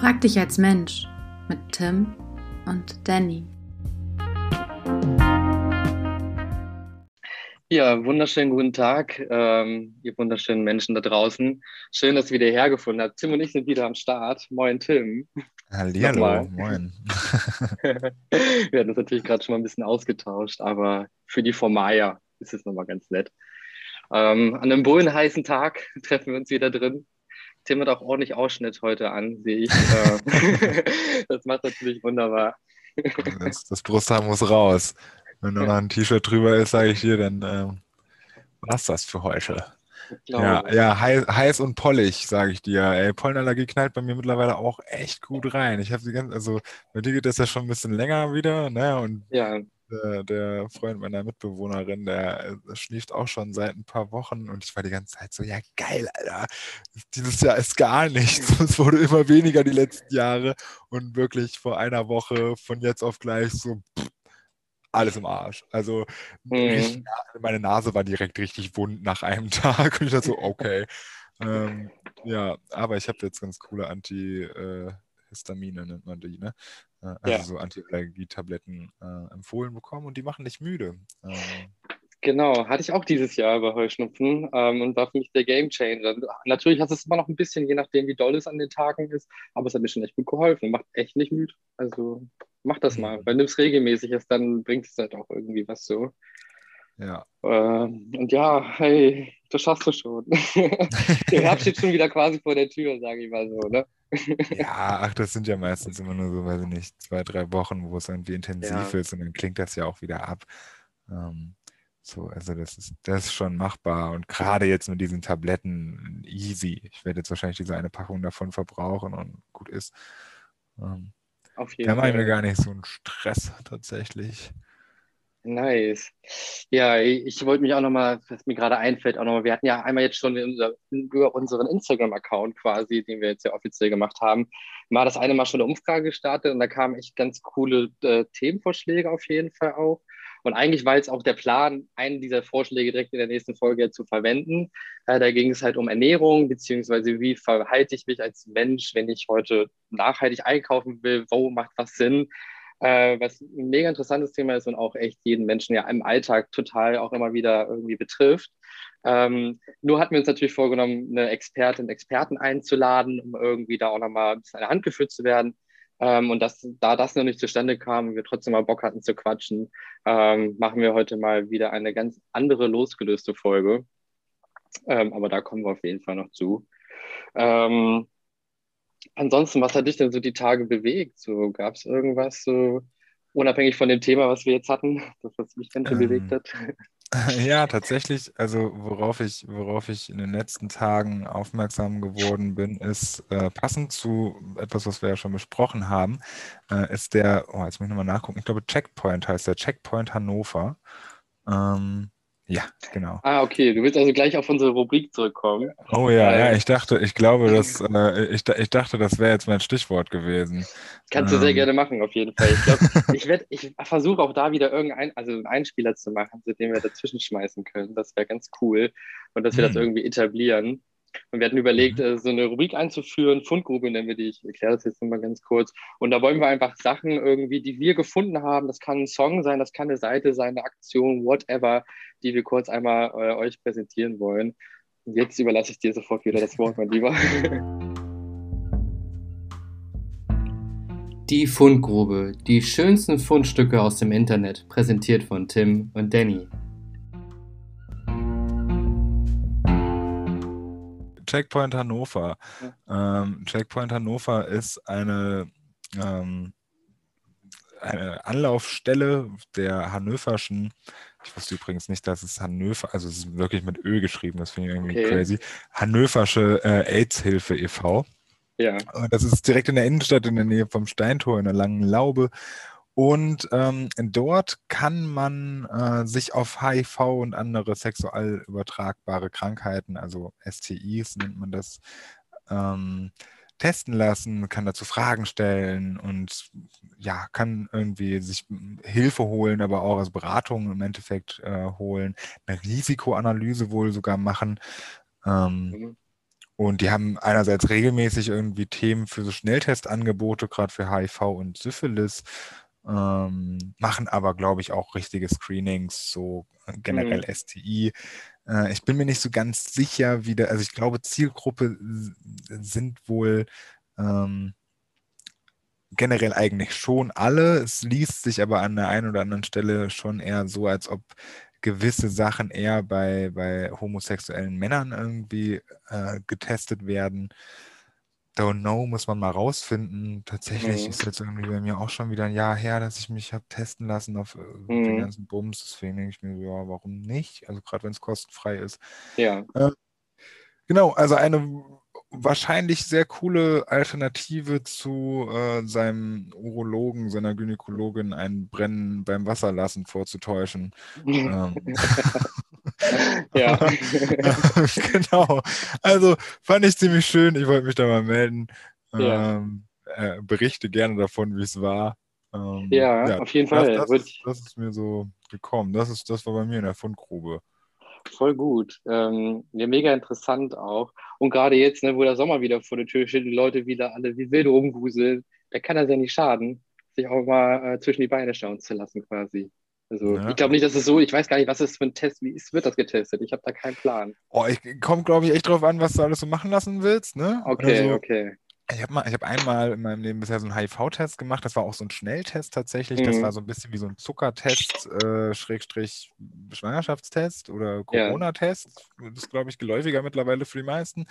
Frag dich als Mensch mit Tim und Danny. Ja, wunderschönen guten Tag, ähm, ihr wunderschönen Menschen da draußen. Schön, dass ihr wieder hergefunden habt. Tim und ich sind wieder am Start. Moin, Tim. Hallihallo, moin. Wir hatten uns natürlich gerade schon mal ein bisschen ausgetauscht, aber für die Formalia ist es nochmal ganz nett. Ähm, an einem bullenheißen Tag treffen wir uns wieder drin. Tim hat auch ordentlich Ausschnitt heute an, sehe ich. Äh, das macht natürlich wunderbar. Das, das Brusthaar muss raus. Wenn nur noch ein T-Shirt drüber ist, sage ich dir, dann ähm, war's das für heute. Ja, ja heiß, heiß, und pollig, sage ich dir. Ey, Pollenallergie knallt bei mir mittlerweile auch echt gut rein. Ich habe die ganze, also bei dir geht das ja schon ein bisschen länger wieder, ne? Und ja. Der, der, Freund meiner Mitbewohnerin, der, äh, schläft auch schon seit ein paar Wochen und ich war die ganze Zeit so, ja geil, Alter. Dieses Jahr ist gar nichts. Es wurde immer weniger die letzten Jahre und wirklich vor einer Woche von jetzt auf gleich so, pff, alles im Arsch. Also mhm. meine Nase war direkt richtig wund nach einem Tag und ich dachte so, okay. ähm, ja, aber ich habe jetzt ganz coole Antihistamine, nennt man die, ne? Äh, also ja. so Antiallergietabletten äh, empfohlen bekommen und die machen nicht müde. Ähm, Genau, hatte ich auch dieses Jahr bei Heuschnupfen ähm, und war für mich der Game Changer. Natürlich hat es immer noch ein bisschen, je nachdem, wie doll es an den Tagen ist, aber es hat mir schon echt gut geholfen. Macht echt nicht müde. Also mach das mal. Mhm. Wenn du es regelmäßig ist, dann bringt es halt auch irgendwie was so. Ja. Ähm, und ja, hey, das schaffst du schon. der Herbst steht schon wieder quasi vor der Tür, sage ich mal so, ne? ja, ach, das sind ja meistens immer nur so, weiß ich nicht, zwei, drei Wochen, wo es irgendwie intensiv ja. ist und dann klingt das ja auch wieder ab. Ähm, so, also das ist, das ist schon machbar und gerade jetzt mit diesen Tabletten easy. Ich werde jetzt wahrscheinlich diese eine Packung davon verbrauchen und gut ist. Ähm, Auf jeden da mache ich mir gar nicht so einen Stress tatsächlich. Nice. Ja, ich wollte mich auch nochmal, was mir gerade einfällt, auch nochmal, wir hatten ja einmal jetzt schon über unseren Instagram-Account quasi, den wir jetzt ja offiziell gemacht haben, mal das eine Mal schon eine Umfrage gestartet und da kamen echt ganz coole äh, Themenvorschläge auf jeden Fall auch. Und eigentlich war jetzt auch der Plan, einen dieser Vorschläge direkt in der nächsten Folge zu verwenden. Äh, da ging es halt um Ernährung, beziehungsweise wie verhalte ich mich als Mensch, wenn ich heute nachhaltig einkaufen will, wo macht was Sinn. Äh, was ein mega interessantes Thema ist und auch echt jeden Menschen ja im Alltag total auch immer wieder irgendwie betrifft. Ähm, nur hatten wir uns natürlich vorgenommen, eine Expertin, Experten einzuladen, um irgendwie da auch nochmal ein bisschen an der Hand geführt zu werden. Ähm, und das, da das noch nicht zustande kam und wir trotzdem mal Bock hatten zu quatschen, ähm, machen wir heute mal wieder eine ganz andere losgelöste Folge. Ähm, aber da kommen wir auf jeden Fall noch zu. Ähm, ansonsten, was hat dich denn so die Tage bewegt? So, Gab es irgendwas so unabhängig von dem Thema, was wir jetzt hatten, das was mich ganz schön bewegt hat? Ja, tatsächlich, also worauf ich, worauf ich in den letzten Tagen aufmerksam geworden bin, ist äh, passend zu etwas, was wir ja schon besprochen haben, äh, ist der, oh, jetzt muss ich nochmal nachgucken, ich glaube Checkpoint heißt der, Checkpoint Hannover. Ähm, ja, genau. Ah, okay. Du willst also gleich auf unsere Rubrik zurückkommen. Oh ja, ja, ich dachte, ich glaube, dass, äh, ich, ich dachte, das wäre jetzt mein Stichwort gewesen. Kannst ähm. du sehr ähm. gerne machen, auf jeden Fall. Ich glaube, ich werde, ich versuche auch da wieder irgendein, also einen Einspieler zu machen, zu dem wir dazwischen schmeißen können. Das wäre ganz cool. Und dass wir hm. das irgendwie etablieren. Und wir hatten überlegt, mhm. Äh, so eine Rubrik einzuführen, Fundgrube nennen wir die, ich erkläre das jetzt nochmal ganz kurz. Und da wollen wir einfach Sachen irgendwie, die wir gefunden haben, das kann ein Song sein, das kann eine Seite sein, eine Aktion, whatever, die wir kurz einmal äh, euch präsentieren wollen. Und jetzt überlasse ich dir sofort wieder das Wort, mein Lieber. Die Fundgrube, die schönsten Fundstücke aus dem Internet, präsentiert von Tim und Danny. Checkpoint Hannover. Ja. Ähm, Checkpoint Hannover ist eine, ähm, eine Anlaufstelle der Hannoverschen. Ich wusste übrigens nicht, dass es Hannover, also es ist wirklich mit Ö geschrieben, das finde ich irgendwie okay. crazy. Hannoversche äh, AIDS-Hilfe e.V. Ja. Das ist direkt in der Innenstadt, in der Nähe vom Steintor, in der Langen Laube. Und ähm, dort kann man äh, sich auf HIV und andere sexuell übertragbare Krankheiten, also STIs nennt man das, ähm, testen lassen, kann dazu Fragen stellen und ja, kann irgendwie sich Hilfe holen, aber auch als Beratung im Endeffekt äh, holen, eine Risikoanalyse wohl sogar machen. Ähm, mhm. Und die haben einerseits regelmäßig irgendwie Themen für so Schnelltestangebote, gerade für HIV und Syphilis, ähm, machen aber, glaube ich, auch richtige Screenings, so generell mhm. STI. Äh, ich bin mir nicht so ganz sicher, wie der, also ich glaube, Zielgruppe sind wohl ähm, generell eigentlich schon alle. Es liest sich aber an der einen oder anderen Stelle schon eher so, als ob gewisse Sachen eher bei, bei homosexuellen Männern irgendwie äh, getestet werden. Don't know, muss man mal rausfinden. Tatsächlich mhm. ist jetzt irgendwie bei mir auch schon wieder ein Jahr her, dass ich mich habe testen lassen auf äh, mhm. den ganzen Bums. Deswegen denke ich mir ja, warum nicht? Also gerade wenn es kostenfrei ist. Ja. Äh, genau, also eine wahrscheinlich sehr coole Alternative zu äh, seinem Urologen, seiner Gynäkologin ein Brennen beim Wasserlassen vorzutäuschen. ähm. ja. genau. Also fand ich ziemlich schön. Ich wollte mich da mal melden. Ja. Ähm, äh, berichte gerne davon, wie es war. Ähm, ja, ja, auf jeden Fall. Das, das, das, ist mir so gekommen. Das, ist, das war bei mir in der Fundgrube. Voll gut. Ähm, ja, mega interessant auch. Und gerade jetzt, ne, wo der Sommer wieder vor der Tür steht, die Leute wieder alle wie wilde rumwuseln, da kann das ja nicht schaden, sich auch mal äh, zwischen die Beine schauen zu lassen quasi. Also ja. ich glaube nicht, dass es so, ich weiß gar nicht, was ist für ein Test, wie ist, wird das getestet? Ich habe da keinen Plan. Oh, ich komme, glaube ich, echt drauf an, was du alles so machen lassen willst, ne? Okay, also, okay. Ich habe hab einmal in meinem Leben bisher so einen HIV-Test gemacht. Das war auch so ein Schnelltest tatsächlich. Mhm. Das war so ein bisschen wie so ein Zuckertest, äh, Schrägstrich Schwangerschaftstest oder Corona-Test. Ja. Das ist, glaube ich, geläufiger mittlerweile für die meisten.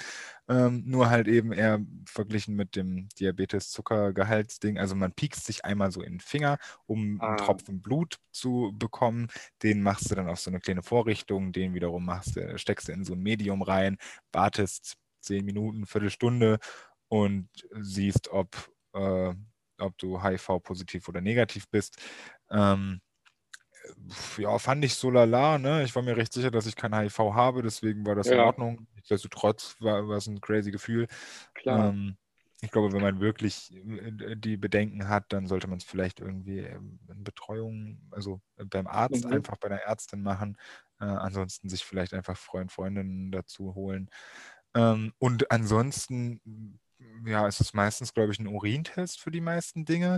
Ähm, nur halt eben eher verglichen mit dem Diabetes-Zuckergehaltsding. Also man piekst sich einmal so in den Finger, um ah. einen Tropfen Blut zu bekommen. Den machst du dann auf so eine kleine Vorrichtung. Den wiederum machst, steckst du in so ein Medium rein, wartest zehn Minuten, Viertelstunde und siehst, ob, äh, ob du HIV-positiv oder negativ bist. Ähm, ja, fand ich so lala, ne? Ich war mir recht sicher, dass ich kein HIV habe, deswegen war das ja. in Ordnung. Nichtsdestotrotz war, war es ein crazy Gefühl. Klar. Ähm, ich glaube, wenn man wirklich äh, die Bedenken hat, dann sollte man es vielleicht irgendwie ähm, in Betreuung, also beim Arzt mhm. einfach bei der Ärztin machen. Äh, ansonsten sich vielleicht einfach Freund, Freundinnen dazu holen. Ähm, und ansonsten ja, es ist meistens, glaube ich, ein Urintest für die meisten Dinge.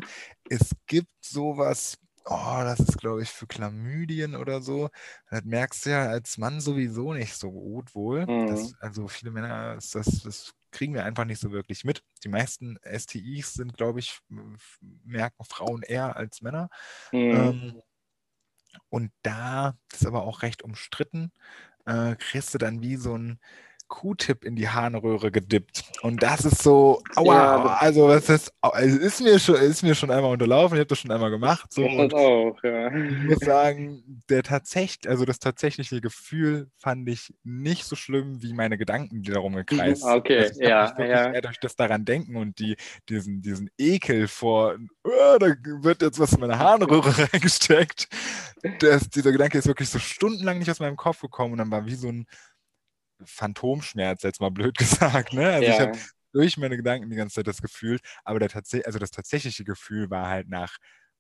Es gibt sowas, oh, das ist, glaube ich, für Chlamydien oder so. Das merkst du ja als Mann sowieso nicht so gut wohl. Mhm. Das, also viele Männer, das, das kriegen wir einfach nicht so wirklich mit. Die meisten STIs sind, glaube ich, merken Frauen eher als Männer. Mhm. Ähm, und da ist aber auch recht umstritten, äh, kriegst du dann wie so ein Q-Tip in die Harnröhre gedippt. Und das ist so, aua, ja, also das ist, es ist mir schon, ist mir schon einmal unterlaufen, ich habe das schon einmal gemacht. So, das auch, ja. Ich muss sagen, der tatsächlich, also das tatsächliche Gefühl fand ich nicht so schlimm wie meine Gedanken, die darum gekreist sind. Okay, also ja. Ich ja. eher durch das daran denken und die, diesen, diesen Ekel vor, oh, da wird jetzt was in meine Harnröhre reingesteckt. Das, dieser Gedanke ist wirklich so stundenlang nicht aus meinem Kopf gekommen und dann war wie so ein Phantomschmerz, jetzt mal blöd gesagt. Ne? Also ja. ich habe durch meine Gedanken die ganze Zeit das Gefühl, aber der tats also das tatsächliche Gefühl war halt nach,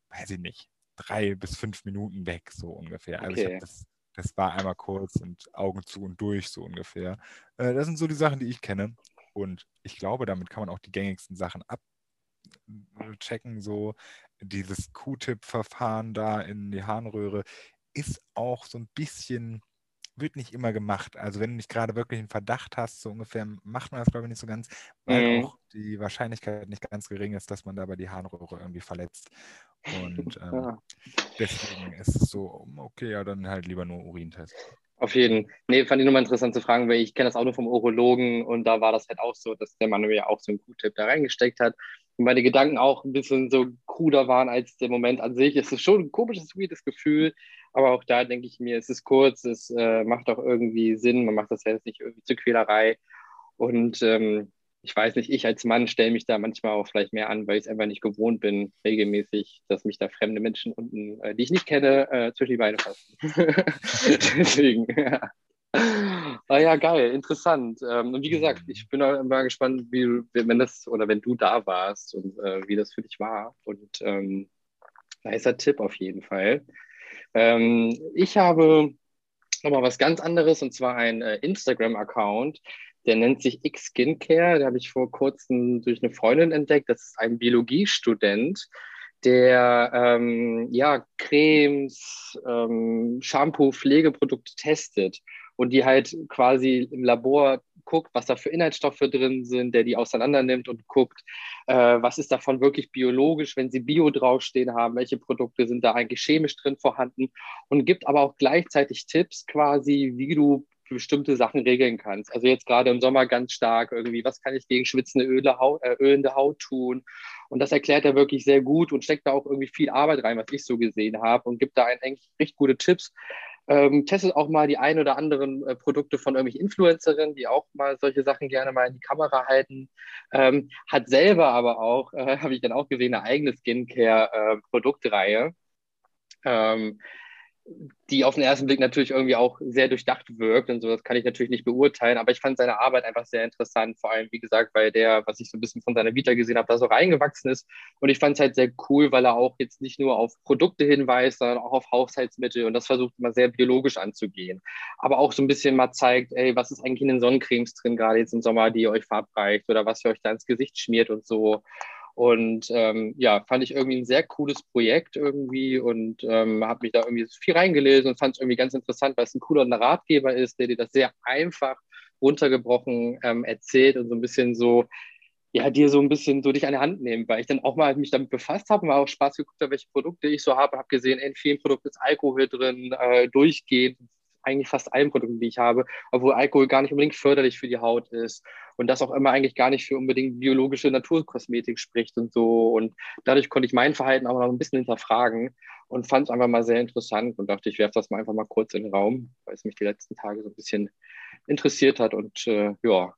weiß ich nicht, drei bis fünf Minuten weg, so ungefähr. Also okay. ich das, das war einmal kurz und Augen zu und durch, so ungefähr. Äh, das sind so die Sachen, die ich kenne. Und ich glaube, damit kann man auch die gängigsten Sachen abchecken. So dieses Q-Tip-Verfahren da in die Harnröhre ist auch so ein bisschen wird nicht immer gemacht. Also wenn du nicht gerade wirklich einen Verdacht hast, so ungefähr macht man das, glaube ich, nicht so ganz, weil mhm. auch die Wahrscheinlichkeit nicht ganz gering ist, dass man dabei die Harnröhre irgendwie verletzt. Und ähm, ja. deswegen ist es so, okay, ja, dann halt lieber nur Urintest. Auf jeden. Nee, fand ich nochmal interessant zu fragen, weil ich kenne das auch nur vom Urologen und da war das halt auch so, dass der Mann mir auch so einen Q-Tip da reingesteckt hat und meine Gedanken auch ein bisschen so kruder waren als der Moment an sich. Es ist schon ein komisches, weirdes Gefühl, aber auch da denke ich mir, es ist kurz, es äh, macht auch irgendwie Sinn, man macht das jetzt nicht irgendwie zur Quälerei. Und ähm, ich weiß nicht, ich als Mann stelle mich da manchmal auch vielleicht mehr an, weil ich es einfach nicht gewohnt bin, regelmäßig, dass mich da fremde Menschen unten, äh, die ich nicht kenne, äh, zwischen die Beine fassen. Deswegen, ja. Ah ja, geil, interessant. Ähm, und wie gesagt, ich bin mal gespannt, wie, wenn das oder wenn du da warst und äh, wie das für dich war. Und ähm, nicer Tipp auf jeden Fall. Ähm, ich habe nochmal was ganz anderes und zwar ein äh, Instagram-Account, Der nennt sich X Skincare. Den habe ich vor kurzem durch eine Freundin entdeckt. Das ist ein Biologiestudent, der ähm, ja, Cremes, ähm, Shampoo, Pflegeprodukte testet und die halt quasi im Labor guckt, was da für Inhaltsstoffe drin sind, der die auseinander nimmt und guckt, äh, was ist davon wirklich biologisch, wenn sie Bio draufstehen haben, welche Produkte sind da eigentlich chemisch drin vorhanden und gibt aber auch gleichzeitig Tipps quasi, wie du bestimmte Sachen regeln kannst. Also jetzt gerade im Sommer ganz stark irgendwie, was kann ich gegen schwitzende Öle, Haut, äh, ölende Haut tun? Und das erklärt er wirklich sehr gut und steckt da auch irgendwie viel Arbeit rein, was ich so gesehen habe und gibt da eigentlich richtig gute Tipps. Ähm, testet auch mal die ein oder anderen äh, Produkte von irgendwelchen Influencerinnen, die auch mal solche Sachen gerne mal in die Kamera halten. Ähm, hat selber aber auch, äh, habe ich dann auch gesehen, eine eigene Skincare-Produktreihe. Äh, ähm, die auf den ersten Blick natürlich irgendwie auch sehr durchdacht wirkt und so, das kann ich natürlich nicht beurteilen, aber ich fand seine Arbeit einfach sehr interessant, vor allem, wie gesagt, weil der, was ich so ein bisschen von seiner Vita gesehen habe, da so reingewachsen ist. Und ich fand es halt sehr cool, weil er auch jetzt nicht nur auf Produkte hinweist, sondern auch auf Haushaltsmittel und das versucht immer sehr biologisch anzugehen, aber auch so ein bisschen mal zeigt, ey, was ist eigentlich in den Sonnencremes drin, gerade jetzt im Sommer, die ihr euch verabreicht oder was ihr euch da ins Gesicht schmiert und so und ähm, ja, fand ich irgendwie ein sehr cooles Projekt irgendwie und ähm, habe mich da irgendwie viel reingelesen und fand es irgendwie ganz interessant, weil es ein cooler Ratgeber ist, der dir das sehr einfach runtergebrochen ähm, erzählt und so ein bisschen so, ja, dir so ein bisschen so dich an die Hand nehmen, weil ich dann auch mal mich damit befasst habe und auch Spaß geguckt habe, welche Produkte ich so habe, habe gesehen, in vielen Produkten ist Alkohol drin, äh, durchgehend, eigentlich fast allen Produkten, die ich habe, obwohl Alkohol gar nicht unbedingt förderlich für die Haut ist und das auch immer eigentlich gar nicht für unbedingt biologische Naturkosmetik spricht und so. Und dadurch konnte ich mein Verhalten auch noch ein bisschen hinterfragen und fand es einfach mal sehr interessant und dachte, ich werfe das mal einfach mal kurz in den Raum, weil es mich die letzten Tage so ein bisschen interessiert hat und äh, ja,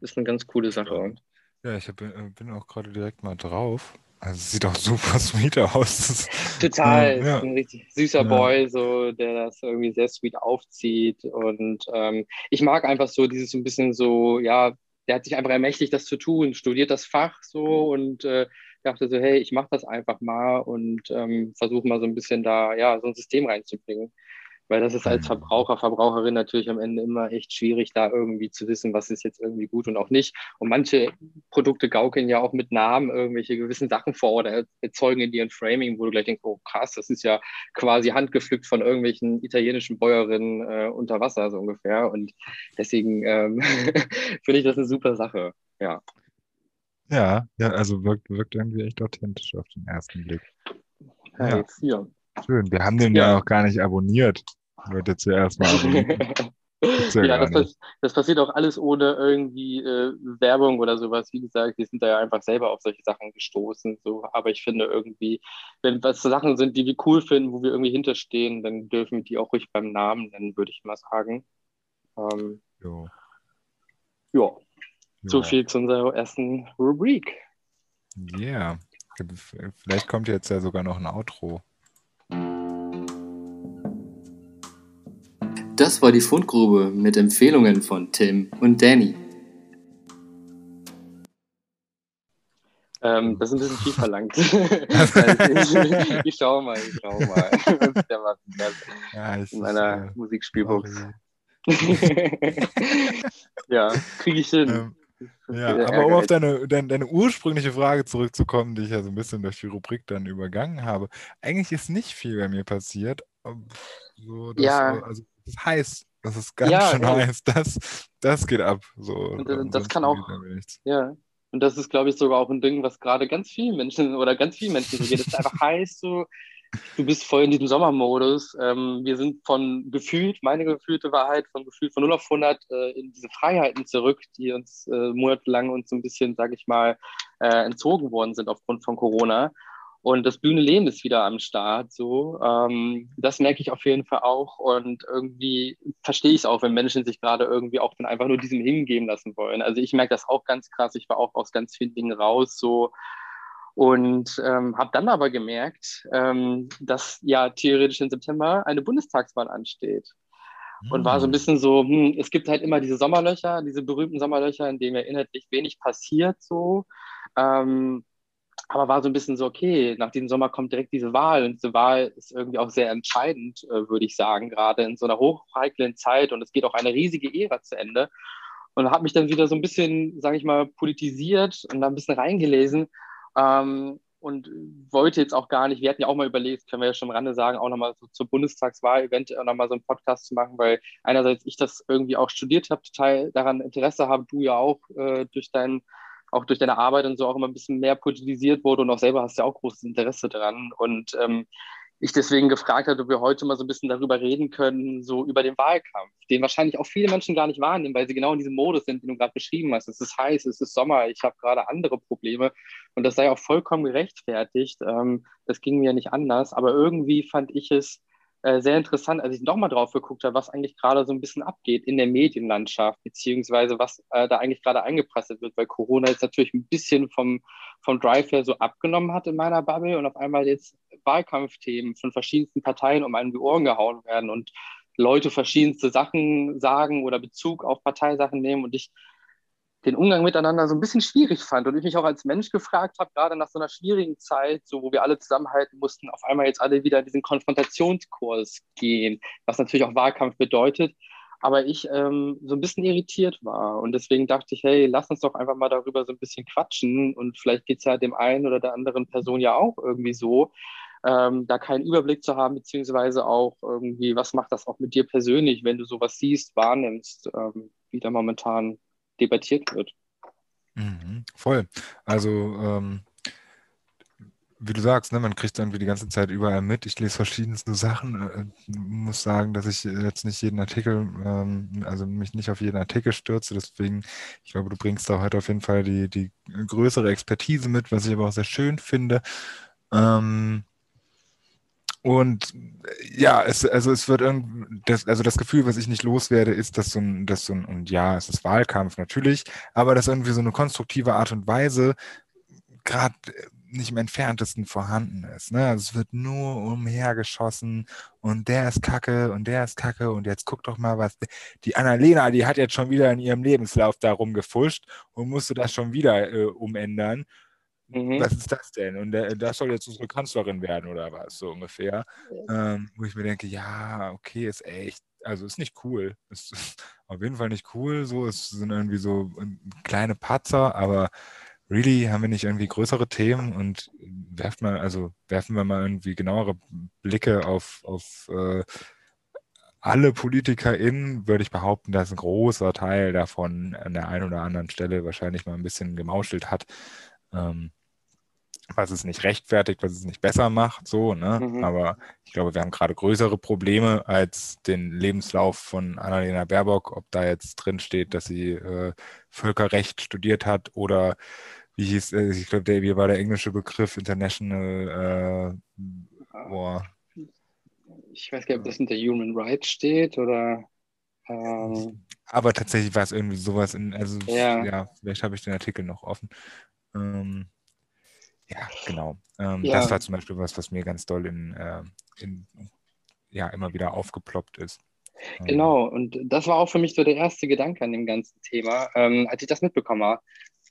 ist eine ganz coole Sache. Ja, ich hab, äh, bin auch gerade direkt mal drauf. Also sieht auch super sweet aus. Total, ja. ein richtig süßer ja. Boy, so, der das irgendwie sehr sweet aufzieht. Und ähm, ich mag einfach so dieses so ein bisschen so, ja, der hat sich einfach ermächtigt, das zu tun, studiert das Fach so und äh, dachte so, hey, ich mache das einfach mal und ähm, versuche mal so ein bisschen da, ja, so ein System reinzubringen. Weil das ist als mhm. Verbraucher, Verbraucherin natürlich am Ende immer echt schwierig, da irgendwie zu wissen, was ist jetzt irgendwie gut und auch nicht. Und manche Produkte gaukeln ja auch mit Namen irgendwelche gewissen Sachen vor oder erzeugen in ihren Framing, wo du gleich denkst, oh krass, das ist ja quasi handgepflückt von irgendwelchen italienischen Bäuerinnen äh, unter Wasser, so ungefähr. Und deswegen ähm, finde ich das eine super Sache. Ja. Ja, ja, also wirkt, wirkt irgendwie echt authentisch auf den ersten Blick. Ja, ja. Schön. Wir haben den ja, ja auch gar nicht abonniert. Leute zuerst mal ja, ja das, das, passiert auch alles ohne irgendwie äh, Werbung oder sowas. Wie gesagt, wir sind da ja einfach selber auf solche Sachen gestoßen. So. Aber ich finde irgendwie, wenn was Sachen sind, die wir cool finden, wo wir irgendwie hinterstehen, dann dürfen wir die auch ruhig beim Namen nennen, würde ich mal sagen. Ähm, jo. Ja. So viel zu unserer ersten Rubrik. Ja. Yeah. Vielleicht kommt jetzt ja sogar noch ein Outro. Das war die Fundgrube mit Empfehlungen von Tim und Danny. Ähm, das ist ein bisschen viel verlangt. ich, ich schau mal, ich schau mal. Der war ja, in meiner äh, Musikspielbox. ja, kriege ich hin. Ähm, ja, aber um auf deine, deine, deine, ursprüngliche Frage zurückzukommen, die ich ja so ein bisschen durch die Rubrik dann übergangen habe. Eigentlich ist nicht viel bei mir passiert. So, dass, ja. Also ist heiß. Das ist ganz ja, schön ja. heiß. Das, das geht ab. So, und, äh, das kann auch. Ja. Und das ist, glaube ich, sogar auch ein Ding, was gerade ganz vielen Menschen oder ganz vielen Menschen so geht. Es ist einfach heiß, so, du bist voll in diesem Sommermodus. Ähm, wir sind von gefühlt, meine gefühlte Wahrheit, von gefühlt von 0 auf 100 äh, in diese Freiheiten zurück, die uns äh, monatelang uns so ein bisschen, sage ich mal, äh, entzogen worden sind aufgrund von Corona. Und das Bühnenleben ist wieder am Start. So, ähm, das merke ich auf jeden Fall auch. Und irgendwie verstehe ich es auch, wenn Menschen sich gerade irgendwie auch dann einfach nur diesem hingeben lassen wollen. Also ich merke das auch ganz krass. Ich war auch aus ganz vielen Dingen raus. So und ähm, habe dann aber gemerkt, ähm, dass ja theoretisch im September eine Bundestagswahl ansteht. Und war so ein hm. bisschen so, hm, es gibt halt immer diese Sommerlöcher, diese berühmten Sommerlöcher, in denen ja inhaltlich wenig passiert so. Ähm, aber war so ein bisschen so, okay, nach diesem Sommer kommt direkt diese Wahl und diese Wahl ist irgendwie auch sehr entscheidend, äh, würde ich sagen, gerade in so einer hochheiklen Zeit und es geht auch eine riesige Ära zu Ende. und habe mich dann wieder so ein bisschen, sage ich mal, politisiert und da ein bisschen reingelesen. Ähm, und wollte jetzt auch gar nicht, wir hatten ja auch mal überlegt, können wir ja schon am Rande sagen, auch nochmal so zur Bundestagswahl eventuell nochmal so einen Podcast zu machen, weil einerseits ich das irgendwie auch studiert habe, total daran Interesse habe, du ja auch äh, durch dein, auch durch deine Arbeit und so auch immer ein bisschen mehr politisiert wurde und auch selber hast ja auch großes Interesse dran. Und ähm, ich deswegen gefragt habe, ob wir heute mal so ein bisschen darüber reden können, so über den Wahlkampf, den wahrscheinlich auch viele Menschen gar nicht wahrnehmen, weil sie genau in diesem Modus sind, den du gerade beschrieben hast. Es ist heiß, es ist Sommer, ich habe gerade andere Probleme und das sei auch vollkommen gerechtfertigt. Ähm, das ging mir nicht anders, aber irgendwie fand ich es äh, sehr interessant, als ich nochmal drauf geguckt habe, was eigentlich gerade so ein bisschen abgeht in der Medienlandschaft, beziehungsweise was äh, da eigentlich gerade eingepresselt wird, weil Corona jetzt natürlich ein bisschen vom, vom Drive her so abgenommen hat in meiner Bubble und auf einmal jetzt Wahlkampfthemen von verschiedensten Parteien um einen die Ohren gehauen werden und Leute verschiedenste Sachen sagen oder Bezug auf Parteisachen nehmen und ich den Umgang miteinander so ein bisschen schwierig fand und ich mich auch als Mensch gefragt habe, gerade nach so einer schwierigen Zeit, so wo wir alle zusammenhalten mussten, auf einmal jetzt alle wieder in diesen Konfrontationskurs gehen, was natürlich auch Wahlkampf bedeutet, aber ich ähm, so ein bisschen irritiert war. Und deswegen dachte ich, hey, lass uns doch einfach mal darüber so ein bisschen quatschen und vielleicht geht es ja dem einen oder der anderen Person ja auch irgendwie so, ähm, da keinen Überblick zu haben, beziehungsweise auch irgendwie, was macht das auch mit dir persönlich, wenn du sowas siehst, wahrnimmst, ähm, wie da momentan debattiert wird. Mhm, voll. Also, ähm, wie du sagst, ne, man kriegt irgendwie die ganze Zeit überall mit. Ich lese verschiedenste Sachen. Äh, muss sagen, dass ich jetzt nicht jeden Artikel, ähm, also mich nicht auf jeden Artikel stürze. Deswegen, ich glaube, du bringst da heute auf jeden Fall die, die größere Expertise mit, was ich aber auch sehr schön finde. Ähm, und ja, es, also es wird irgendwie, das, also das Gefühl, was ich nicht loswerde, ist, dass so ein, dass so ein, und ja, es ist Wahlkampf natürlich, aber dass irgendwie so eine konstruktive Art und Weise gerade nicht im entferntesten vorhanden ist. Ne? Also es wird nur umhergeschossen und der ist kacke und der ist kacke und jetzt guck doch mal, was die Annalena, die hat jetzt schon wieder in ihrem Lebenslauf da rumgefuscht und musste das schon wieder äh, umändern. Mhm. Was ist das denn? Und der, das soll jetzt unsere Kanzlerin werden oder was, so ungefähr. Ähm, wo ich mir denke, ja, okay, ist echt, also ist nicht cool. Ist auf jeden Fall nicht cool. So, es sind irgendwie so ähm, kleine Patzer, aber really haben wir nicht irgendwie größere Themen und werft mal, also werfen wir mal irgendwie genauere Blicke auf, auf äh, alle PolitikerInnen, würde ich behaupten, dass ein großer Teil davon an der einen oder anderen Stelle wahrscheinlich mal ein bisschen gemauschelt hat. Ähm, was es nicht rechtfertigt, was es nicht besser macht, so, ne? Mhm. Aber ich glaube, wir haben gerade größere Probleme als den Lebenslauf von Annalena Baerbock, ob da jetzt drin steht, dass sie äh, Völkerrecht studiert hat oder wie hieß, äh, ich glaube, der, wie war der englische Begriff, International äh, boah. Ich weiß gar nicht, ob das hinter Human Rights steht oder ähm, aber tatsächlich war es irgendwie sowas in, also ja, ja vielleicht habe ich den Artikel noch offen. Ähm, ja, genau. Ähm, ja. Das war zum Beispiel was, was mir ganz doll in, äh, in ja, immer wieder aufgeploppt ist. Ähm. Genau, und das war auch für mich so der erste Gedanke an dem ganzen Thema, ähm, als ich das mitbekommen habe.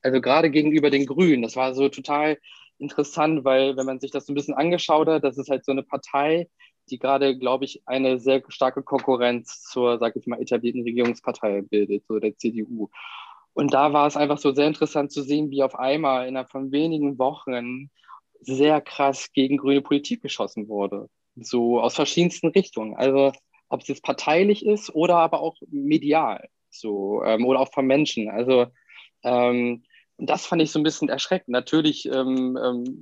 Also gerade gegenüber den Grünen, das war so total interessant, weil wenn man sich das so ein bisschen angeschaut hat, das ist halt so eine Partei, die gerade, glaube ich, eine sehr starke Konkurrenz zur, sage ich mal, etablierten Regierungspartei bildet, so der CDU. Und da war es einfach so sehr interessant zu sehen, wie auf einmal innerhalb von wenigen Wochen sehr krass gegen grüne Politik geschossen wurde. So aus verschiedensten Richtungen. Also ob es jetzt parteilich ist oder aber auch medial. So, ähm, oder auch von Menschen. Also ähm, das fand ich so ein bisschen erschreckend. Natürlich ähm, ähm,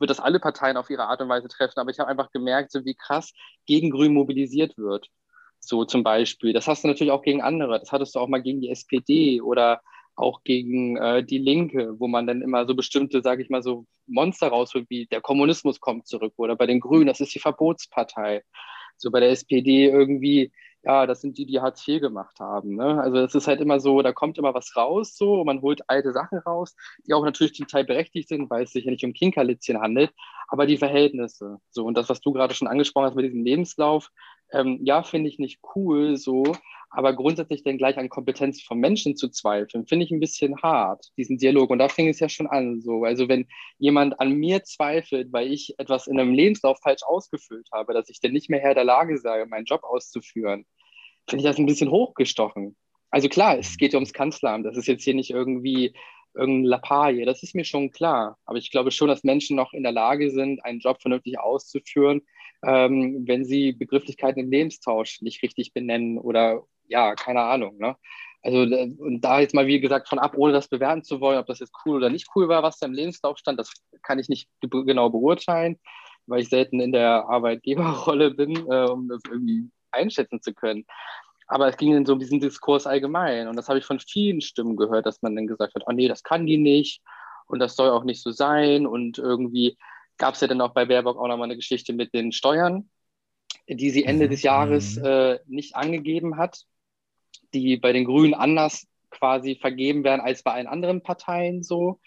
wird das alle Parteien auf ihre Art und Weise treffen, aber ich habe einfach gemerkt, so wie krass gegen Grün mobilisiert wird. So zum Beispiel. Das hast du natürlich auch gegen andere. Das hattest du auch mal gegen die SPD oder auch gegen äh, die Linke, wo man dann immer so bestimmte, sage ich mal, so Monster rausholt, wie der Kommunismus kommt zurück oder bei den Grünen, das ist die Verbotspartei. So bei der SPD irgendwie, ja, das sind die, die Hartz IV gemacht haben. Ne? Also es ist halt immer so, da kommt immer was raus, so, man holt alte Sachen raus, die auch natürlich zum Teil berechtigt sind, weil es sich ja nicht um Kinkerlitzchen handelt, aber die Verhältnisse. So, und das, was du gerade schon angesprochen hast mit diesem Lebenslauf, ähm, ja, finde ich nicht cool so, aber grundsätzlich dann gleich an Kompetenz von Menschen zu zweifeln, finde ich ein bisschen hart, diesen Dialog. Und da fing es ja schon an. So. Also wenn jemand an mir zweifelt, weil ich etwas in einem Lebenslauf falsch ausgefüllt habe, dass ich dann nicht mehr Herr der Lage sei, meinen Job auszuführen, finde ich das ein bisschen hochgestochen. Also klar, es geht ja ums Kanzleramt. Das ist jetzt hier nicht irgendwie irgendein Lappalie. Das ist mir schon klar. Aber ich glaube schon, dass Menschen noch in der Lage sind, einen Job vernünftig auszuführen, ähm, wenn sie Begrifflichkeiten im Lebenstausch nicht richtig benennen oder ja, keine Ahnung. Ne? Also und da jetzt mal, wie gesagt, von ab, ohne das bewerten zu wollen, ob das jetzt cool oder nicht cool war, was da im Lebenslauf stand, das kann ich nicht genau beurteilen, weil ich selten in der Arbeitgeberrolle bin, äh, um das irgendwie einschätzen zu können. Aber es ging in so um diesen Diskurs allgemein. Und das habe ich von vielen Stimmen gehört, dass man dann gesagt hat, oh nee, das kann die nicht und das soll auch nicht so sein. Und irgendwie gab es ja dann auch bei Baerbock auch nochmal eine Geschichte mit den Steuern, die sie Ende mhm. des Jahres mhm. äh, nicht angegeben hat, die bei den Grünen anders quasi vergeben werden als bei allen anderen Parteien so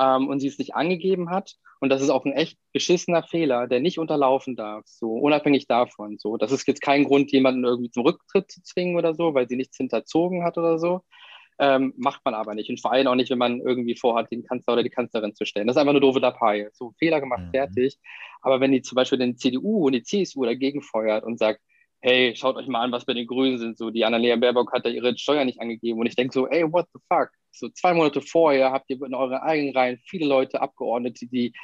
ähm, und sie es nicht angegeben hat. Und das ist auch ein echt beschissener Fehler, der nicht unterlaufen darf, so unabhängig davon. So, das ist jetzt kein Grund, jemanden irgendwie zum Rücktritt zu zwingen oder so, weil sie nichts hinterzogen hat oder so. Ähm, macht man aber nicht. Und vor allem auch nicht, wenn man irgendwie vorhat, den Kanzler oder die Kanzlerin zu stellen. Das ist einfach eine doofe Lappalie. So Fehler gemacht, mhm. fertig. Aber wenn die zum Beispiel den CDU und die CSU dagegen feuert und sagt, hey, schaut euch mal an, was bei den Grünen sind. So, die Annalena Baerbock hat da ihre Steuer nicht angegeben. Und ich denke so, ey, what the fuck? So zwei Monate vorher habt ihr in euren eigenen Reihen viele Leute, Abgeordnete, die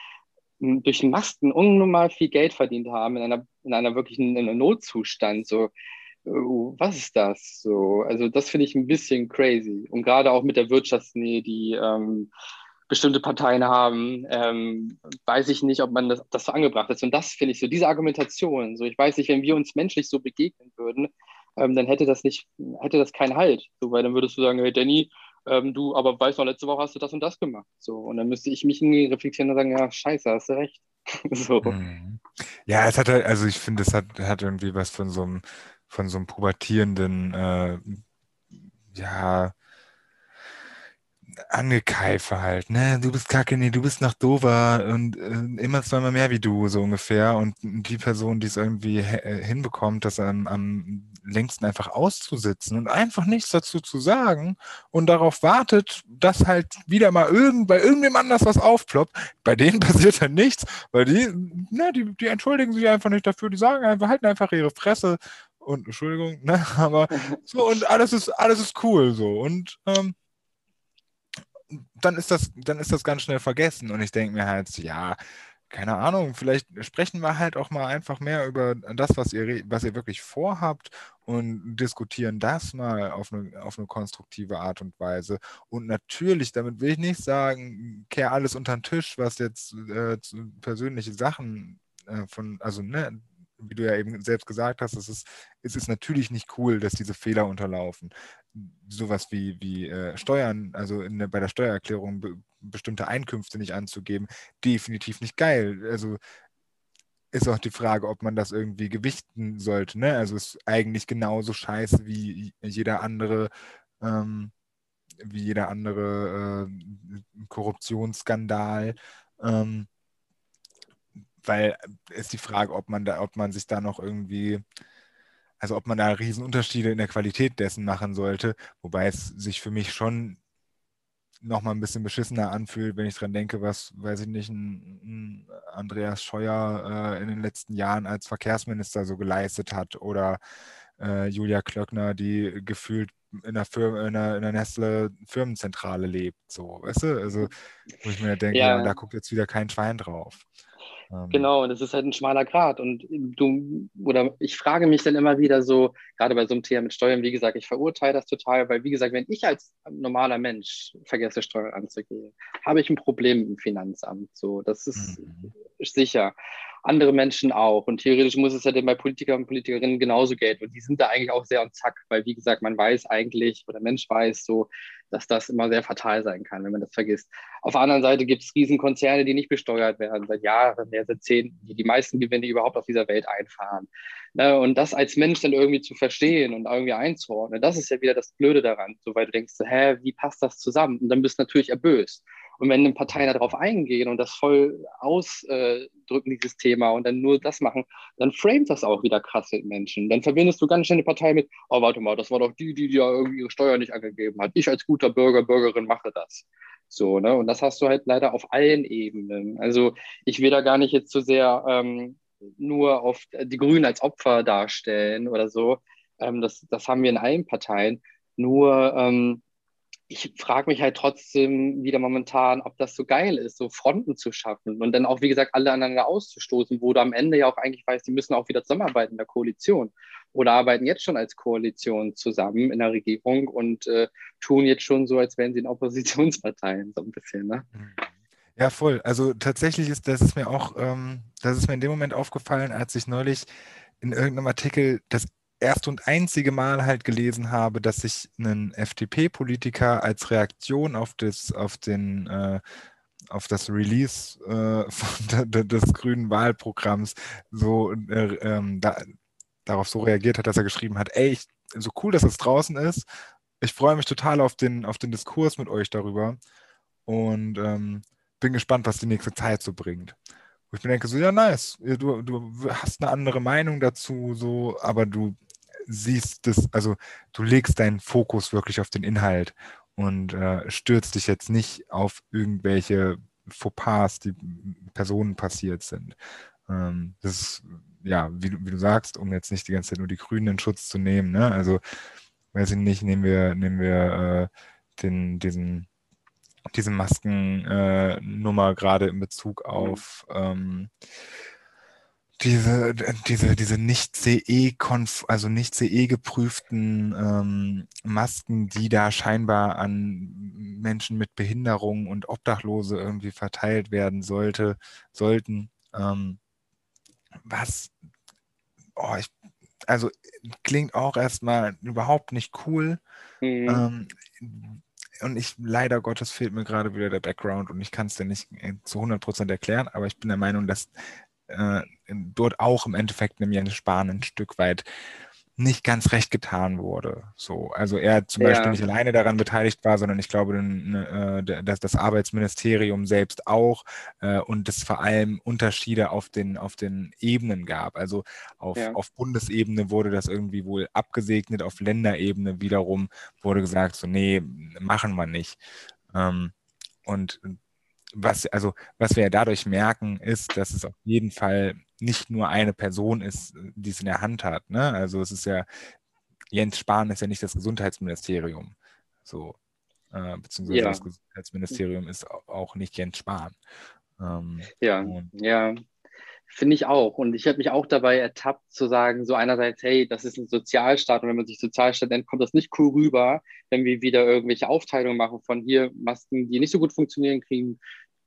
durch Masten unnormal viel Geld verdient haben in einer, in einer wirklichen in einem Notzustand. So, was ist das? So, also das finde ich ein bisschen crazy. Und gerade auch mit der Wirtschaftsnähe, die ähm, bestimmte Parteien haben, ähm, weiß ich nicht, ob man das, das so angebracht ist. Und das finde ich so, diese Argumentation, so ich weiß nicht, wenn wir uns menschlich so begegnen würden, ähm, dann hätte das nicht, hätte das keinen Halt. So, weil dann würdest du sagen, hey Danny, ähm, du, aber weißt du, letzte Woche hast du das und das gemacht. So, und dann müsste ich mich reflektieren und sagen, ja, scheiße, hast du recht. so. Mhm. Ja, es hat halt, also ich finde, es hat, hat irgendwie was von so einem, von so einem pubertierenden, äh, ja, Angekeife halt, ne? Du bist kacke, nee, du bist nach Dover und äh, immer zweimal mehr wie du, so ungefähr. Und die Person, die es irgendwie äh, hinbekommt, das am, am längsten einfach auszusitzen und einfach nichts dazu zu sagen und darauf wartet, dass halt wieder mal irgend, bei irgendwem anders was aufploppt, bei denen passiert dann nichts, weil die, ne, die, die entschuldigen sich einfach nicht dafür, die sagen einfach, halten einfach ihre Fresse und Entschuldigung, ne, aber so und alles ist, alles ist cool so und ähm, dann ist das, dann ist das ganz schnell vergessen. Und ich denke mir halt, ja, keine Ahnung, vielleicht sprechen wir halt auch mal einfach mehr über das, was ihr, was ihr wirklich vorhabt und diskutieren das mal auf eine, auf eine konstruktive Art und Weise. Und natürlich, damit will ich nicht sagen, kehr alles unter den Tisch, was jetzt äh, persönliche Sachen äh, von, also ne, wie du ja eben selbst gesagt hast, es ist, es ist natürlich nicht cool, dass diese Fehler unterlaufen. Sowas wie, wie äh, Steuern, also der, bei der Steuererklärung be, bestimmte Einkünfte nicht anzugeben, definitiv nicht geil. Also ist auch die Frage, ob man das irgendwie gewichten sollte. Ne? Also ist eigentlich genauso scheiße wie jeder andere, ähm, wie jeder andere äh, Korruptionsskandal. Ähm, weil äh, ist die Frage, ob man da, ob man sich da noch irgendwie, also ob man da Riesenunterschiede in der Qualität dessen machen sollte, wobei es sich für mich schon noch mal ein bisschen beschissener anfühlt, wenn ich dran denke, was, weiß ich nicht, ein, ein Andreas Scheuer äh, in den letzten Jahren als Verkehrsminister so geleistet hat oder äh, Julia Klöckner, die gefühlt in der, Firma, in der, in der Nestle Firmenzentrale lebt, so, weißt du? Also, wo ich mir denke, ja. Ja, da guckt jetzt wieder kein Schwein drauf. Ähm, genau, und es ist halt ein schmaler Grad. Und du, oder ich frage mich dann immer wieder so, gerade bei so einem Thema mit Steuern, wie gesagt, ich verurteile das total, weil, wie gesagt, wenn ich als normaler Mensch vergesse, Steuern anzugehen, habe ich ein Problem im Finanzamt. So, das ist mhm. sicher andere Menschen auch. Und theoretisch muss es ja dann bei Politikern und Politikerinnen genauso gelten. Und die sind da eigentlich auch sehr on zack, weil, wie gesagt, man weiß eigentlich, oder der Mensch weiß so, dass das immer sehr fatal sein kann, wenn man das vergisst. Auf der anderen Seite gibt es Riesenkonzerne, die nicht besteuert werden, seit Jahren, seit Jahrzehnten, die die meisten Gewinne überhaupt auf dieser Welt einfahren. Ne, und das als Mensch dann irgendwie zu verstehen und irgendwie einzuordnen, das ist ja wieder das Blöde daran, so weil du denkst, hä, wie passt das zusammen? Und dann bist du natürlich erböst. Und wenn eine Partei darauf eingehen und das voll ausdrücken, dieses Thema, und dann nur das machen, dann framet das auch wieder krasse Menschen. Dann verbindest du ganz schnell eine Partei mit, oh, warte mal, das war doch die, die ja irgendwie ihre Steuer nicht angegeben hat. Ich als guter Bürger, Bürgerin mache das. So, ne? Und das hast du halt leider auf allen Ebenen. Also ich will da gar nicht jetzt so sehr ähm, nur auf die Grünen als Opfer darstellen oder so. Ähm, das, das haben wir in allen Parteien. Nur ähm, ich frage mich halt trotzdem wieder momentan, ob das so geil ist, so Fronten zu schaffen und dann auch, wie gesagt, alle aneinander auszustoßen, wo du am Ende ja auch eigentlich weißt, die müssen auch wieder zusammenarbeiten in der Koalition oder arbeiten jetzt schon als Koalition zusammen in der Regierung und äh, tun jetzt schon so, als wären sie in Oppositionsparteien, so ein bisschen. Ne? Ja, voll. Also tatsächlich ist das ist mir auch, ähm, das ist mir in dem Moment aufgefallen, als ich neulich in irgendeinem Artikel das erste und einzige Mal halt gelesen habe, dass sich ein FDP-Politiker als Reaktion auf das, auf den, äh, auf das Release äh, von, des grünen Wahlprogramms so äh, ähm, da, darauf so reagiert hat, dass er geschrieben hat, ey, ich, so cool, dass es draußen ist. Ich freue mich total auf den, auf den Diskurs mit euch darüber und ähm, bin gespannt, was die nächste Zeit so bringt. Wo ich mir denke, so, ja, nice, du, du hast eine andere Meinung dazu, so, aber du siehst das, also du legst deinen Fokus wirklich auf den Inhalt und äh, stürzt dich jetzt nicht auf irgendwelche Fauxpas, die Personen passiert sind. Ähm, das ist, ja, wie, wie, du sagst, um jetzt nicht die ganze Zeit nur die Grünen in Schutz zu nehmen, ne? Also, weiß ich nicht, nehmen wir, nehmen wir äh, den, diesen, diese Maskennummer äh, gerade in Bezug auf ähm, diese, diese, diese nicht CE, also nicht CE geprüften ähm, Masken, die da scheinbar an Menschen mit Behinderung und Obdachlose irgendwie verteilt werden sollte, sollten. Ähm, was, oh, ich, also klingt auch erstmal überhaupt nicht cool. Mhm. Ähm, und ich, leider Gottes, fehlt mir gerade wieder der Background und ich kann es dir nicht zu 100% erklären, aber ich bin der Meinung, dass äh, dort auch im Endeffekt einem Jens Spahn ein Stück weit nicht ganz recht getan wurde. So, also er zum ja. Beispiel nicht alleine daran beteiligt war, sondern ich glaube, äh, dass das Arbeitsministerium selbst auch äh, und es vor allem Unterschiede auf den, auf den Ebenen gab. Also auf, ja. auf Bundesebene wurde das irgendwie wohl abgesegnet, auf Länderebene wiederum wurde gesagt, so nee, machen wir nicht. Ähm, und was, also, was wir ja dadurch merken, ist, dass es auf jeden Fall nicht nur eine Person ist, die es in der Hand hat. Ne? Also es ist ja, Jens Spahn ist ja nicht das Gesundheitsministerium. So, äh, beziehungsweise ja. das Gesundheitsministerium ist auch nicht Jens Spahn. Ähm, ja, ja. Finde ich auch. Und ich habe mich auch dabei ertappt zu sagen, so einerseits, hey, das ist ein Sozialstaat und wenn man sich Sozialstaat nennt, kommt das nicht cool rüber, wenn wir wieder irgendwelche Aufteilungen machen von hier Masken, die nicht so gut funktionieren, kriegen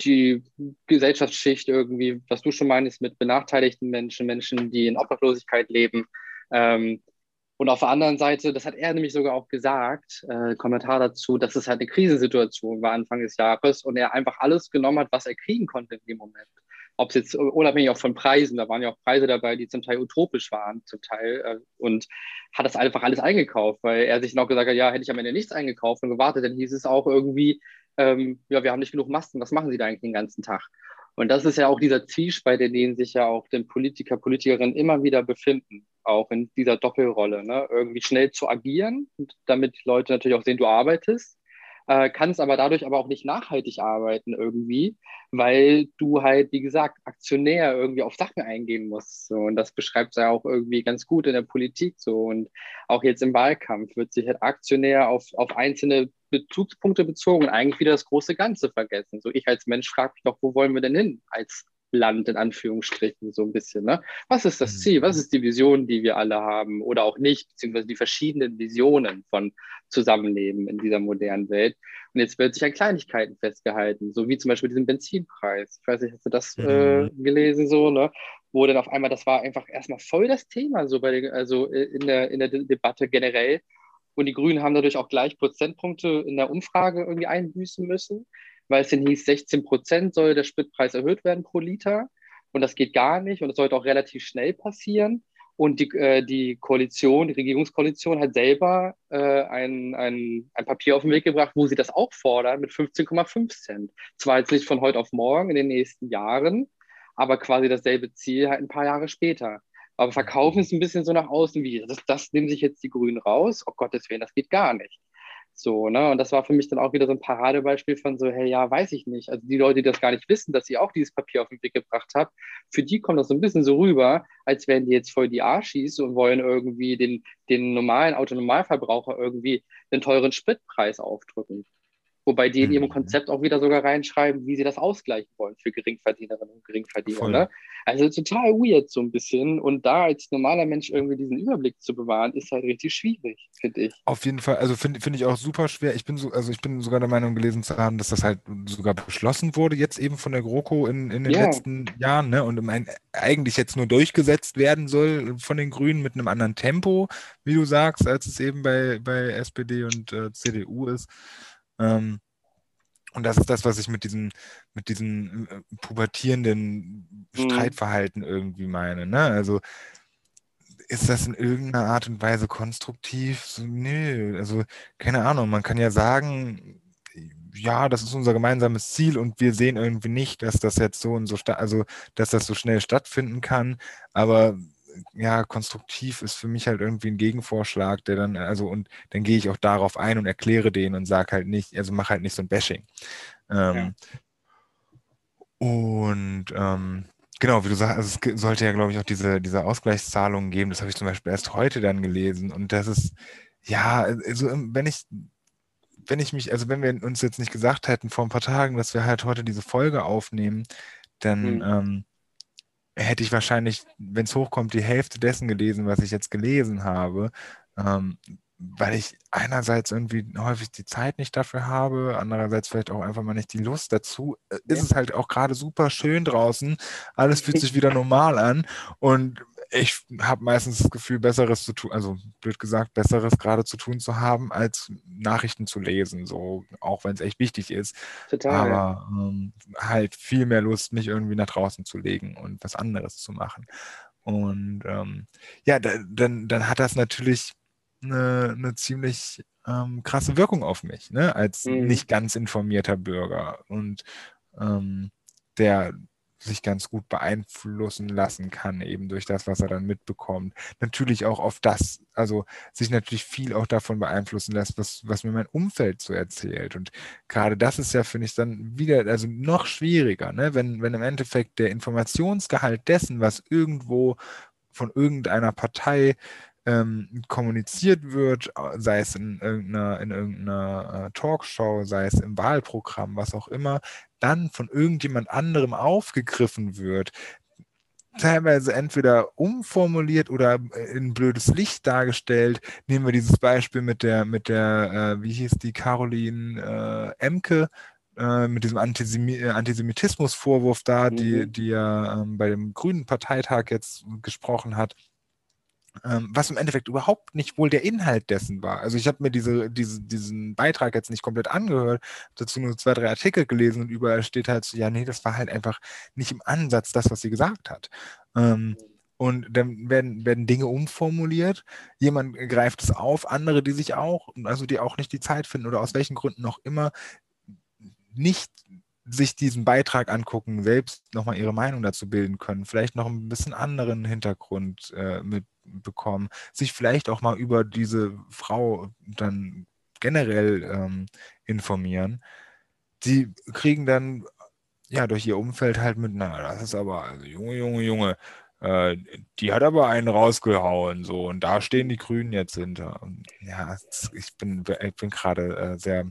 die Gesellschaftsschicht irgendwie, was du schon meinst, mit benachteiligten Menschen, Menschen, die in Obdachlosigkeit leben. Ähm, und auf der anderen Seite, das hat er nämlich sogar auch gesagt, äh, Kommentar dazu, dass es halt eine Krisensituation war Anfang des Jahres und er einfach alles genommen hat, was er kriegen konnte in dem Moment ob es jetzt unabhängig auch von Preisen, da waren ja auch Preise dabei, die zum Teil utopisch waren, zum Teil, äh, und hat das einfach alles eingekauft, weil er sich noch gesagt hat, ja, hätte ich am Ende nichts eingekauft und gewartet, dann hieß es auch irgendwie, ähm, ja, wir haben nicht genug Masken, was machen Sie da eigentlich den ganzen Tag? Und das ist ja auch dieser Zwiespalt, in dem sich ja auch den Politiker, Politikerinnen immer wieder befinden, auch in dieser Doppelrolle, ne? irgendwie schnell zu agieren, damit Leute natürlich auch sehen, du arbeitest, äh, kannst aber dadurch aber auch nicht nachhaltig arbeiten irgendwie, weil du halt, wie gesagt, Aktionär irgendwie auf Sachen eingehen musst. So. Und das beschreibt es ja auch irgendwie ganz gut in der Politik so. Und auch jetzt im Wahlkampf wird sich halt Aktionär auf, auf einzelne Bezugspunkte bezogen und eigentlich wieder das große Ganze vergessen. So ich als Mensch frage mich doch, wo wollen wir denn hin als Land in Anführungsstrichen so ein bisschen. Ne? Was ist das Ziel? Was mhm. ist die Vision, die wir alle haben oder auch nicht, beziehungsweise die verschiedenen Visionen von Zusammenleben in dieser modernen Welt? Und jetzt wird sich an Kleinigkeiten festgehalten, so wie zum Beispiel diesen Benzinpreis. Ich weiß nicht, hast du das äh, mhm. gelesen so, ne? Wo dann auf einmal, das war einfach erstmal voll das Thema, so bei den, also äh, in der, in der Debatte generell. Und die Grünen haben dadurch auch gleich Prozentpunkte in der Umfrage irgendwie einbüßen müssen weil es denn hieß, 16 Prozent soll der Spritpreis erhöht werden pro Liter. Und das geht gar nicht und das sollte auch relativ schnell passieren. Und die, äh, die Koalition, die Regierungskoalition hat selber äh, ein, ein, ein Papier auf den Weg gebracht, wo sie das auch fordern mit 15,5 Cent. Zwar jetzt nicht von heute auf morgen in den nächsten Jahren, aber quasi dasselbe Ziel halt ein paar Jahre später. Aber verkaufen es ein bisschen so nach außen wie, das, das nehmen sich jetzt die Grünen raus. Oh Gottes Willen, das geht gar nicht. So, ne? Und das war für mich dann auch wieder so ein Paradebeispiel von so, hey, ja, weiß ich nicht. Also die Leute, die das gar nicht wissen, dass ihr auch dieses Papier auf den Weg gebracht habt, für die kommt das so ein bisschen so rüber, als wären die jetzt voll die Arschis und wollen irgendwie den, den normalen Autonormalverbraucher irgendwie den teuren Spritpreis aufdrücken. Wobei die in ihrem mhm. Konzept auch wieder sogar reinschreiben, wie sie das ausgleichen wollen für Geringverdienerinnen und Geringverdiener. Ne? Also total weird so ein bisschen. Und da als normaler Mensch irgendwie diesen Überblick zu bewahren, ist halt richtig schwierig, finde ich. Auf jeden Fall, also finde find ich auch super schwer. Ich bin so, also ich bin sogar der Meinung gelesen zu haben, dass das halt sogar beschlossen wurde, jetzt eben von der GroKo in, in den ja. letzten Jahren, ne? Und mein, eigentlich jetzt nur durchgesetzt werden soll von den Grünen mit einem anderen Tempo, wie du sagst, als es eben bei, bei SPD und äh, CDU ist. Ähm, und das ist das, was ich mit diesem, mit diesem äh, pubertierenden mhm. Streitverhalten irgendwie meine. Ne? Also ist das in irgendeiner Art und Weise konstruktiv? So, nö, also keine Ahnung. Man kann ja sagen, ja, das ist unser gemeinsames Ziel und wir sehen irgendwie nicht, dass das jetzt so und so, also dass das so schnell stattfinden kann. Aber ja, konstruktiv ist für mich halt irgendwie ein Gegenvorschlag, der dann, also, und dann gehe ich auch darauf ein und erkläre den und sage halt nicht, also mache halt nicht so ein Bashing. Ähm, ja. Und ähm, genau, wie du sagst, also es sollte ja, glaube ich, auch diese, diese Ausgleichszahlungen geben. Das habe ich zum Beispiel erst heute dann gelesen. Und das ist, ja, also wenn ich, wenn ich mich, also wenn wir uns jetzt nicht gesagt hätten vor ein paar Tagen, dass wir halt heute diese Folge aufnehmen, dann, mhm. ähm, hätte ich wahrscheinlich, wenn es hochkommt, die Hälfte dessen gelesen, was ich jetzt gelesen habe, ähm, weil ich einerseits irgendwie häufig die Zeit nicht dafür habe, andererseits vielleicht auch einfach mal nicht die Lust dazu. Äh, ja. Ist es halt auch gerade super schön draußen, alles fühlt sich wieder normal an und ich habe meistens das Gefühl, Besseres zu tun, also blöd gesagt, Besseres gerade zu tun zu haben, als Nachrichten zu lesen, so auch wenn es echt wichtig ist. Total. Aber ähm, halt viel mehr Lust, mich irgendwie nach draußen zu legen und was anderes zu machen. Und ähm, ja, da, dann, dann hat das natürlich eine, eine ziemlich ähm, krasse Wirkung auf mich, ne? als mhm. nicht ganz informierter Bürger. Und ähm, der sich ganz gut beeinflussen lassen kann, eben durch das, was er dann mitbekommt. Natürlich auch auf das, also sich natürlich viel auch davon beeinflussen lässt, was, was mir mein Umfeld so erzählt. Und gerade das ist ja, finde ich, dann wieder, also noch schwieriger, ne? wenn, wenn im Endeffekt der Informationsgehalt dessen, was irgendwo von irgendeiner Partei ähm, kommuniziert wird, sei es in irgendeiner, in irgendeiner äh, Talkshow, sei es im Wahlprogramm, was auch immer, dann von irgendjemand anderem aufgegriffen wird, teilweise entweder umformuliert oder äh, in blödes Licht dargestellt. Nehmen wir dieses Beispiel mit der, mit der, äh, wie hieß die, Caroline äh, Emke, äh, mit diesem Antisemi äh, Antisemitismusvorwurf da, mhm. die, die ja ähm, bei dem Grünen Parteitag jetzt gesprochen hat was im Endeffekt überhaupt nicht wohl der Inhalt dessen war. Also ich habe mir diese, diese, diesen Beitrag jetzt nicht komplett angehört, dazu nur zwei, drei Artikel gelesen und überall steht halt so, ja, nee, das war halt einfach nicht im Ansatz das, was sie gesagt hat. Ähm, und dann werden, werden Dinge umformuliert, jemand greift es auf, andere, die sich auch, also die auch nicht die Zeit finden oder aus welchen Gründen auch immer, nicht sich diesen Beitrag angucken, selbst nochmal ihre Meinung dazu bilden können, vielleicht noch ein bisschen anderen Hintergrund äh, mitbekommen, sich vielleicht auch mal über diese Frau dann generell ähm, informieren. Die kriegen dann ja durch ihr Umfeld halt mit, na, das ist aber, also Junge, Junge, Junge, äh, die hat aber einen rausgehauen, so, und da stehen die Grünen jetzt hinter. Und, ja, ich bin, ich bin gerade äh, sehr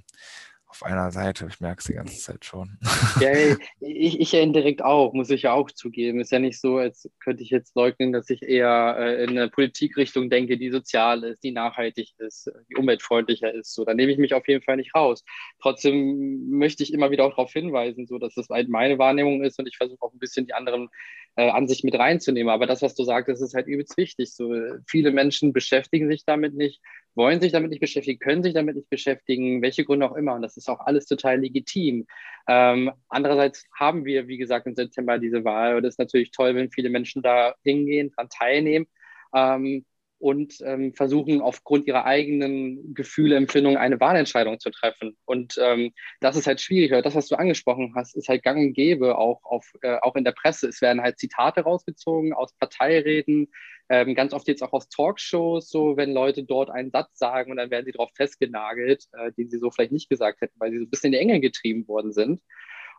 auf einer Seite. Ich merke es die ganze Zeit schon. Ja, ich, ich ja indirekt auch, muss ich ja auch zugeben. Ist ja nicht so, als könnte ich jetzt leugnen, dass ich eher äh, in eine Politikrichtung denke, die sozial ist, die nachhaltig ist, die umweltfreundlicher ist. So, da nehme ich mich auf jeden Fall nicht raus. Trotzdem möchte ich immer wieder auch darauf hinweisen, so dass das halt meine Wahrnehmung ist und ich versuche auch ein bisschen die anderen äh, Ansicht mit reinzunehmen. Aber das, was du sagst, ist halt übelst wichtig. So, viele Menschen beschäftigen sich damit nicht, wollen sich damit nicht beschäftigen, können sich damit nicht beschäftigen, welche Gründe auch immer. Und das ist auch alles total legitim. Ähm, andererseits haben wir, wie gesagt, im September diese Wahl. Und es ist natürlich toll, wenn viele Menschen da hingehen, daran teilnehmen. Ähm, und ähm, versuchen aufgrund ihrer eigenen Gefühle, Empfindungen eine Wahlentscheidung zu treffen. Und ähm, das ist halt schwierig, das, was du angesprochen hast, ist halt gang und gäbe, auch, auf, äh, auch in der Presse. Es werden halt Zitate rausgezogen aus Parteireden, ähm, ganz oft jetzt auch aus Talkshows, so wenn Leute dort einen Satz sagen und dann werden sie darauf festgenagelt, äh, den sie so vielleicht nicht gesagt hätten, weil sie so ein bisschen in die Enge getrieben worden sind.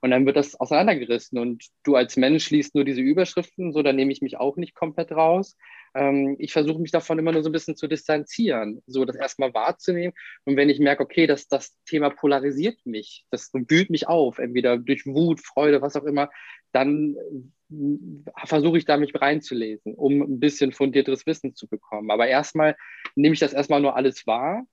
Und dann wird das auseinandergerissen und du als Mensch liest nur diese Überschriften, so, da nehme ich mich auch nicht komplett raus. Ähm, ich versuche mich davon immer nur so ein bisschen zu distanzieren, so das erstmal wahrzunehmen. Und wenn ich merke, okay, dass das Thema polarisiert mich, das wühlt mich auf, entweder durch Wut, Freude, was auch immer, dann äh, versuche ich da mich reinzulesen, um ein bisschen fundierteres Wissen zu bekommen. Aber erstmal nehme ich das erstmal nur alles wahr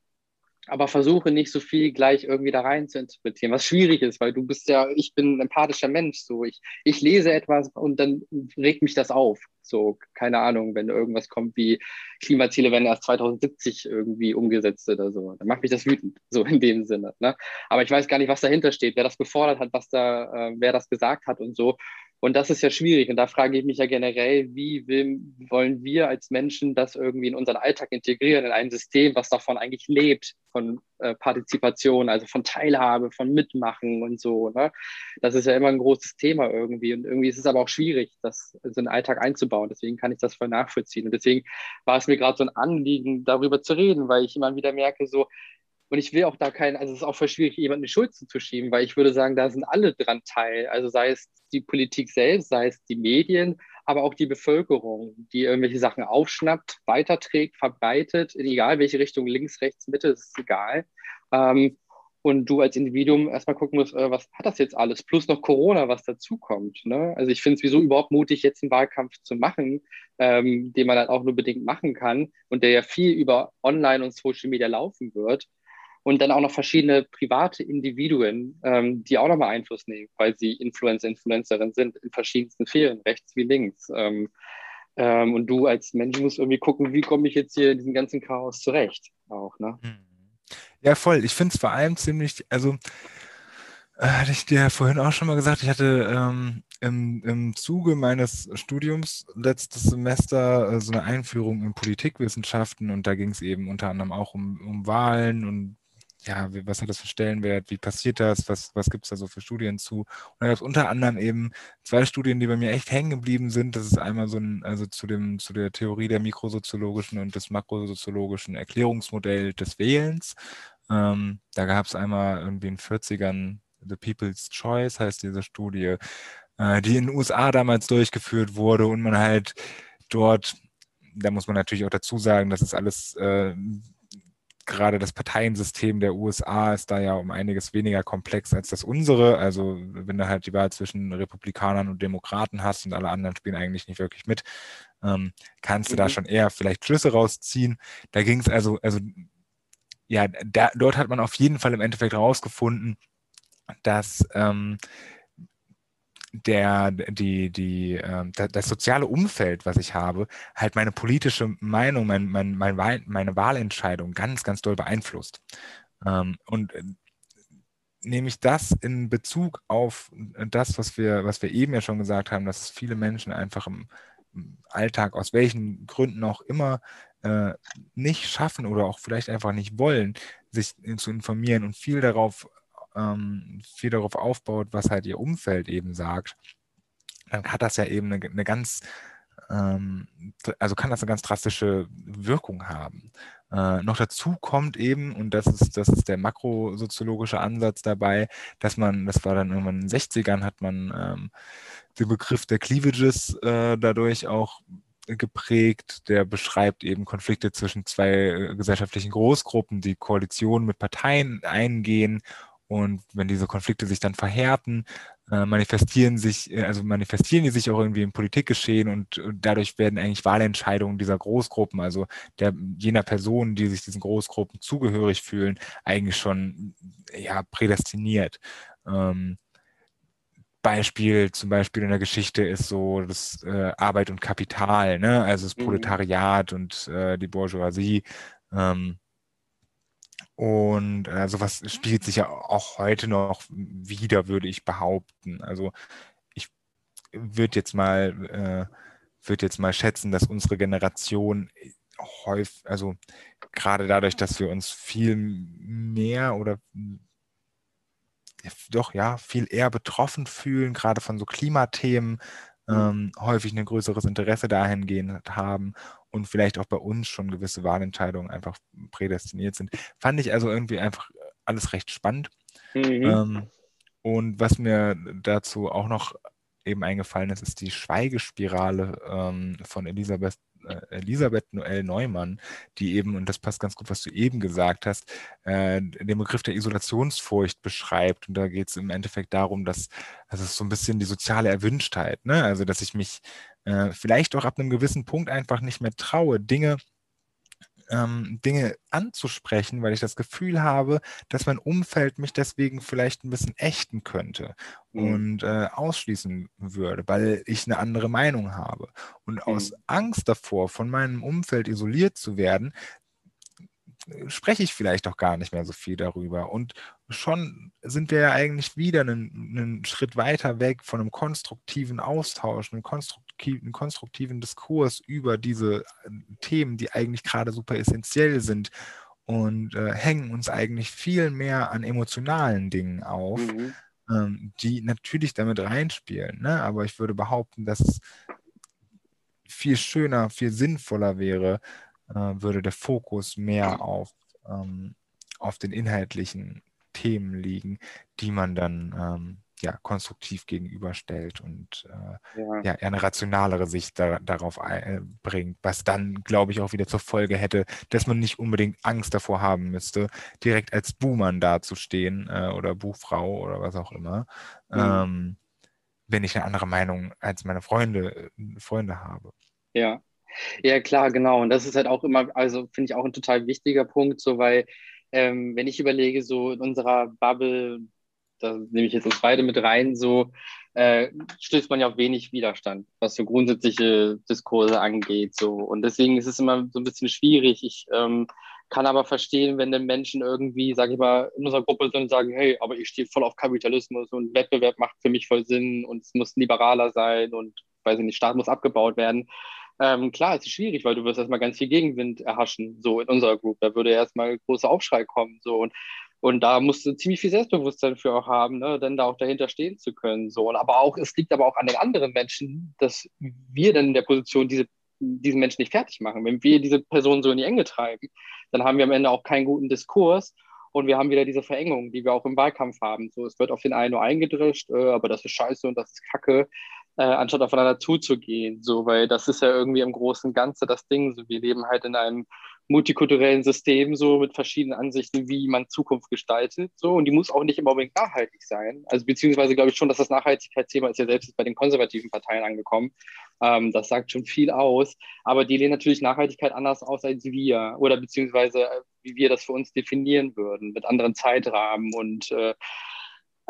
aber versuche nicht so viel gleich irgendwie da rein zu interpretieren, was schwierig ist, weil du bist ja, ich bin ein empathischer Mensch, so ich, ich lese etwas und dann regt mich das auf. So, keine Ahnung, wenn irgendwas kommt wie Klimaziele werden erst 2070 irgendwie umgesetzt oder so, dann macht mich das wütend, so in dem Sinne. Ne? Aber ich weiß gar nicht, was dahinter steht, wer das gefordert hat, was da, äh, wer das gesagt hat und so. Und das ist ja schwierig. Und da frage ich mich ja generell, wie will, wollen wir als Menschen das irgendwie in unseren Alltag integrieren, in ein System, was davon eigentlich lebt, von äh, Partizipation, also von Teilhabe, von Mitmachen und so. Ne? Das ist ja immer ein großes Thema irgendwie. Und irgendwie ist es aber auch schwierig, das in den Alltag einzubauen. Deswegen kann ich das voll nachvollziehen. Und deswegen war es mir gerade so ein Anliegen, darüber zu reden, weil ich immer wieder merke, so, und ich will auch da keinen, also es ist auch voll schwierig, jemanden die Schuld zu schieben, weil ich würde sagen, da sind alle dran teil. Also sei es die Politik selbst, sei es die Medien, aber auch die Bevölkerung, die irgendwelche Sachen aufschnappt, weiterträgt, verbreitet, in egal welche Richtung, links, rechts, Mitte, ist egal. Ähm, und du als Individuum erstmal gucken musst, äh, was hat das jetzt alles? Plus noch Corona, was dazukommt. Ne? Also ich finde es wieso überhaupt mutig, jetzt einen Wahlkampf zu machen, ähm, den man dann auch nur bedingt machen kann und der ja viel über Online und Social Media laufen wird und dann auch noch verschiedene private Individuen, ähm, die auch nochmal Einfluss nehmen, weil sie Influencer, Influencerin sind in verschiedensten Sphären, rechts wie links. Ähm, ähm, und du als Mensch musst irgendwie gucken, wie komme ich jetzt hier in diesem ganzen Chaos zurecht auch, ne? Hm. Ja, voll. Ich finde es vor allem ziemlich, also äh, hatte ich dir vorhin auch schon mal gesagt, ich hatte ähm, im, im Zuge meines Studiums letztes Semester äh, so eine Einführung in Politikwissenschaften und da ging es eben unter anderem auch um, um Wahlen und ja, was hat das für Stellenwert, wie passiert das, was, was gibt es da so für Studien zu? Und da gab es unter anderem eben zwei Studien, die bei mir echt hängen geblieben sind. Das ist einmal so ein, also zu dem, zu der Theorie der mikrosoziologischen und des makrosoziologischen Erklärungsmodell des Wählens. Ähm, da gab es einmal irgendwie in den 40ern The People's Choice heißt diese Studie, äh, die in den USA damals durchgeführt wurde und man halt dort, da muss man natürlich auch dazu sagen, das ist alles äh, gerade das Parteiensystem der USA ist da ja um einiges weniger komplex als das unsere. Also wenn du halt die Wahl zwischen Republikanern und Demokraten hast und alle anderen spielen eigentlich nicht wirklich mit, ähm, kannst du da mhm. schon eher vielleicht Schlüsse rausziehen. Da ging es also, also ja, da, dort hat man auf jeden Fall im Endeffekt rausgefunden, dass ähm, der, die, die, äh, das soziale Umfeld, was ich habe, halt meine politische Meinung, mein, mein, mein Wahl, meine Wahlentscheidung ganz, ganz doll beeinflusst. Ähm, und äh, nehme ich das in Bezug auf das, was wir, was wir eben ja schon gesagt haben, dass viele Menschen einfach im, Alltag, aus welchen Gründen auch immer, äh, nicht schaffen oder auch vielleicht einfach nicht wollen, sich zu informieren und viel darauf ähm, viel darauf aufbaut, was halt ihr Umfeld eben sagt, dann hat das ja eben eine, eine ganz, ähm, also kann das eine ganz drastische Wirkung haben. Äh, noch dazu kommt eben, und das ist, das ist der makrosoziologische Ansatz dabei, dass man, das war dann irgendwann in den 60ern, hat man ähm, den Begriff der Cleavages äh, dadurch auch geprägt, der beschreibt eben Konflikte zwischen zwei äh, gesellschaftlichen Großgruppen, die Koalitionen mit Parteien eingehen und wenn diese Konflikte sich dann verhärten, äh, manifestieren sich, äh, also manifestieren die sich auch irgendwie im Politikgeschehen und, und dadurch werden eigentlich Wahlentscheidungen dieser Großgruppen, also der jener Personen, die sich diesen Großgruppen zugehörig fühlen, eigentlich schon ja prädestiniert. Ähm, Beispiel zum Beispiel in der Geschichte ist so das äh, Arbeit und Kapital, ne? also das mhm. Proletariat mhm. und äh, die Bourgeoisie. Ähm, und äh, sowas spielt sich ja auch heute noch wieder, würde ich behaupten. Also ich würde jetzt mal, äh, würde jetzt mal schätzen, dass unsere Generation häufig, also gerade dadurch, dass wir uns viel mehr oder doch ja viel eher betroffen fühlen, gerade von so Klimathemen. Ähm, häufig ein größeres Interesse dahingehend haben und vielleicht auch bei uns schon gewisse Wahlentscheidungen einfach prädestiniert sind. Fand ich also irgendwie einfach alles recht spannend. Mhm. Ähm, und was mir dazu auch noch eben eingefallen ist, ist die Schweigespirale ähm, von Elisabeth Elisabeth Noel Neumann, die eben, und das passt ganz gut, was du eben gesagt hast, äh, den Begriff der Isolationsfurcht beschreibt. Und da geht es im Endeffekt darum, dass also es so ein bisschen die soziale Erwünschtheit, ne? also dass ich mich äh, vielleicht auch ab einem gewissen Punkt einfach nicht mehr traue, Dinge ähm, Dinge anzusprechen, weil ich das Gefühl habe, dass mein Umfeld mich deswegen vielleicht ein bisschen ächten könnte mhm. und äh, ausschließen würde, weil ich eine andere Meinung habe. Und mhm. aus Angst davor, von meinem Umfeld isoliert zu werden, spreche ich vielleicht auch gar nicht mehr so viel darüber. Und schon sind wir ja eigentlich wieder einen, einen Schritt weiter weg von einem konstruktiven Austausch, einem konstruktiven, konstruktiven Diskurs über diese äh, Themen, die eigentlich gerade super essentiell sind und äh, hängen uns eigentlich viel mehr an emotionalen Dingen auf, mhm. ähm, die natürlich damit reinspielen. Ne? Aber ich würde behaupten, dass es viel schöner, viel sinnvoller wäre, äh, würde der Fokus mehr auf, ähm, auf den inhaltlichen Themen liegen, die man dann ähm, ja, konstruktiv gegenüberstellt und äh, ja. ja. eine rationalere Sicht da, darauf äh, bringt, was dann, glaube ich, auch wieder zur Folge hätte, dass man nicht unbedingt Angst davor haben müsste, direkt als Buhmann dazustehen äh, oder Buchfrau oder was auch immer, mhm. ähm, wenn ich eine andere Meinung als meine Freunde, äh, Freunde habe. Ja, ja, klar, genau. Und das ist halt auch immer, also finde ich auch ein total wichtiger Punkt, so weil, ähm, wenn ich überlege, so in unserer Bubble, da nehme ich jetzt uns beide mit rein, so äh, stößt man ja auf wenig Widerstand, was so grundsätzliche Diskurse angeht. So. Und deswegen ist es immer so ein bisschen schwierig. Ich ähm, kann aber verstehen, wenn dann Menschen irgendwie, sage ich mal, in unserer Gruppe sind und sagen, hey, aber ich stehe voll auf Kapitalismus und Wettbewerb macht für mich voll Sinn und es muss liberaler sein und weiß ich nicht, Staat muss abgebaut werden. Ähm, klar, es ist schwierig, weil du wirst erstmal ganz viel Gegenwind erhaschen, so in unserer Group. Da würde erstmal großer Aufschrei kommen. So und, und da musst du ziemlich viel Selbstbewusstsein für auch haben, ne, dann da auch dahinter stehen zu können. So. Und aber auch, es liegt aber auch an den anderen Menschen, dass wir dann in der Position diese diesen Menschen nicht fertig machen. Wenn wir diese Person so in die Enge treiben, dann haben wir am Ende auch keinen guten Diskurs und wir haben wieder diese Verengung, die wir auch im Wahlkampf haben. So, es wird auf den einen nur eingedrischt, äh, aber das ist scheiße und das ist Kacke äh, anstatt aufeinander zuzugehen. So, weil das ist ja irgendwie im Großen und Ganzen das Ding. So, wir leben halt in einem multikulturellen System so mit verschiedenen Ansichten, wie man Zukunft gestaltet. So, und die muss auch nicht immer unbedingt nachhaltig sein. Also beziehungsweise glaube ich schon, dass das Nachhaltigkeitsthema ist ja selbst bei den konservativen Parteien angekommen. Ähm, das sagt schon viel aus. Aber die lehnen natürlich Nachhaltigkeit anders aus als wir oder beziehungsweise äh, wie wir das für uns definieren würden, mit anderen Zeitrahmen und äh,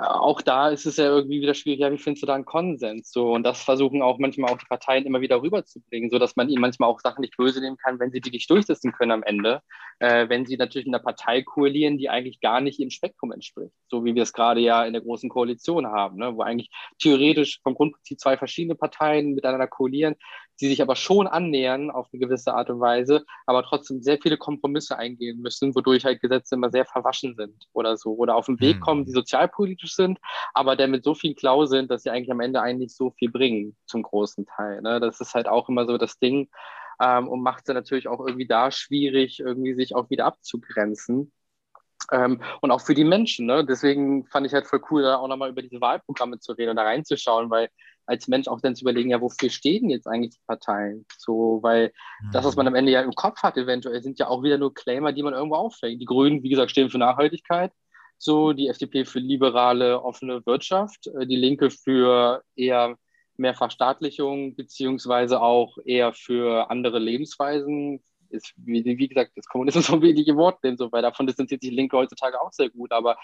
auch da ist es ja irgendwie wieder schwierig, ja, wie findest du da einen Konsens? So, und das versuchen auch manchmal auch die Parteien immer wieder rüberzubringen, sodass man ihnen manchmal auch Sachen nicht böse nehmen kann, wenn sie die nicht durchsetzen können am Ende, äh, wenn sie natürlich in einer Partei koalieren, die eigentlich gar nicht ihrem Spektrum entspricht, so wie wir es gerade ja in der großen Koalition haben, ne, wo eigentlich theoretisch vom Grundprinzip zwei verschiedene Parteien miteinander koalieren, die sich aber schon annähern auf eine gewisse Art und Weise, aber trotzdem sehr viele Kompromisse eingehen müssen, wodurch halt Gesetze immer sehr verwaschen sind oder so. Oder auf den Weg hm. kommen, die sozialpolitisch sind, aber der mit so viel Klau sind, dass sie eigentlich am Ende eigentlich so viel bringen, zum großen Teil. Ne? Das ist halt auch immer so das Ding ähm, und macht es natürlich auch irgendwie da schwierig, irgendwie sich auch wieder abzugrenzen. Ähm, und auch für die Menschen. Ne? Deswegen fand ich halt voll cool, da auch nochmal über diese Wahlprogramme zu reden und da reinzuschauen, weil als Mensch auch dann zu überlegen, ja, wofür stehen jetzt eigentlich die Parteien? So, weil mhm. das, was man am Ende ja im Kopf hat, eventuell, sind ja auch wieder nur Claimer, die man irgendwo auffängt. Die Grünen, wie gesagt, stehen für Nachhaltigkeit. So, die FDP für liberale, offene Wirtschaft, äh, die Linke für eher mehr Verstaatlichung, beziehungsweise auch eher für andere Lebensweisen, ist, wie, wie gesagt, das Kommunismus so wenige Worte nehmen, so, weil davon distanziert sich Linke heutzutage auch sehr gut. Aber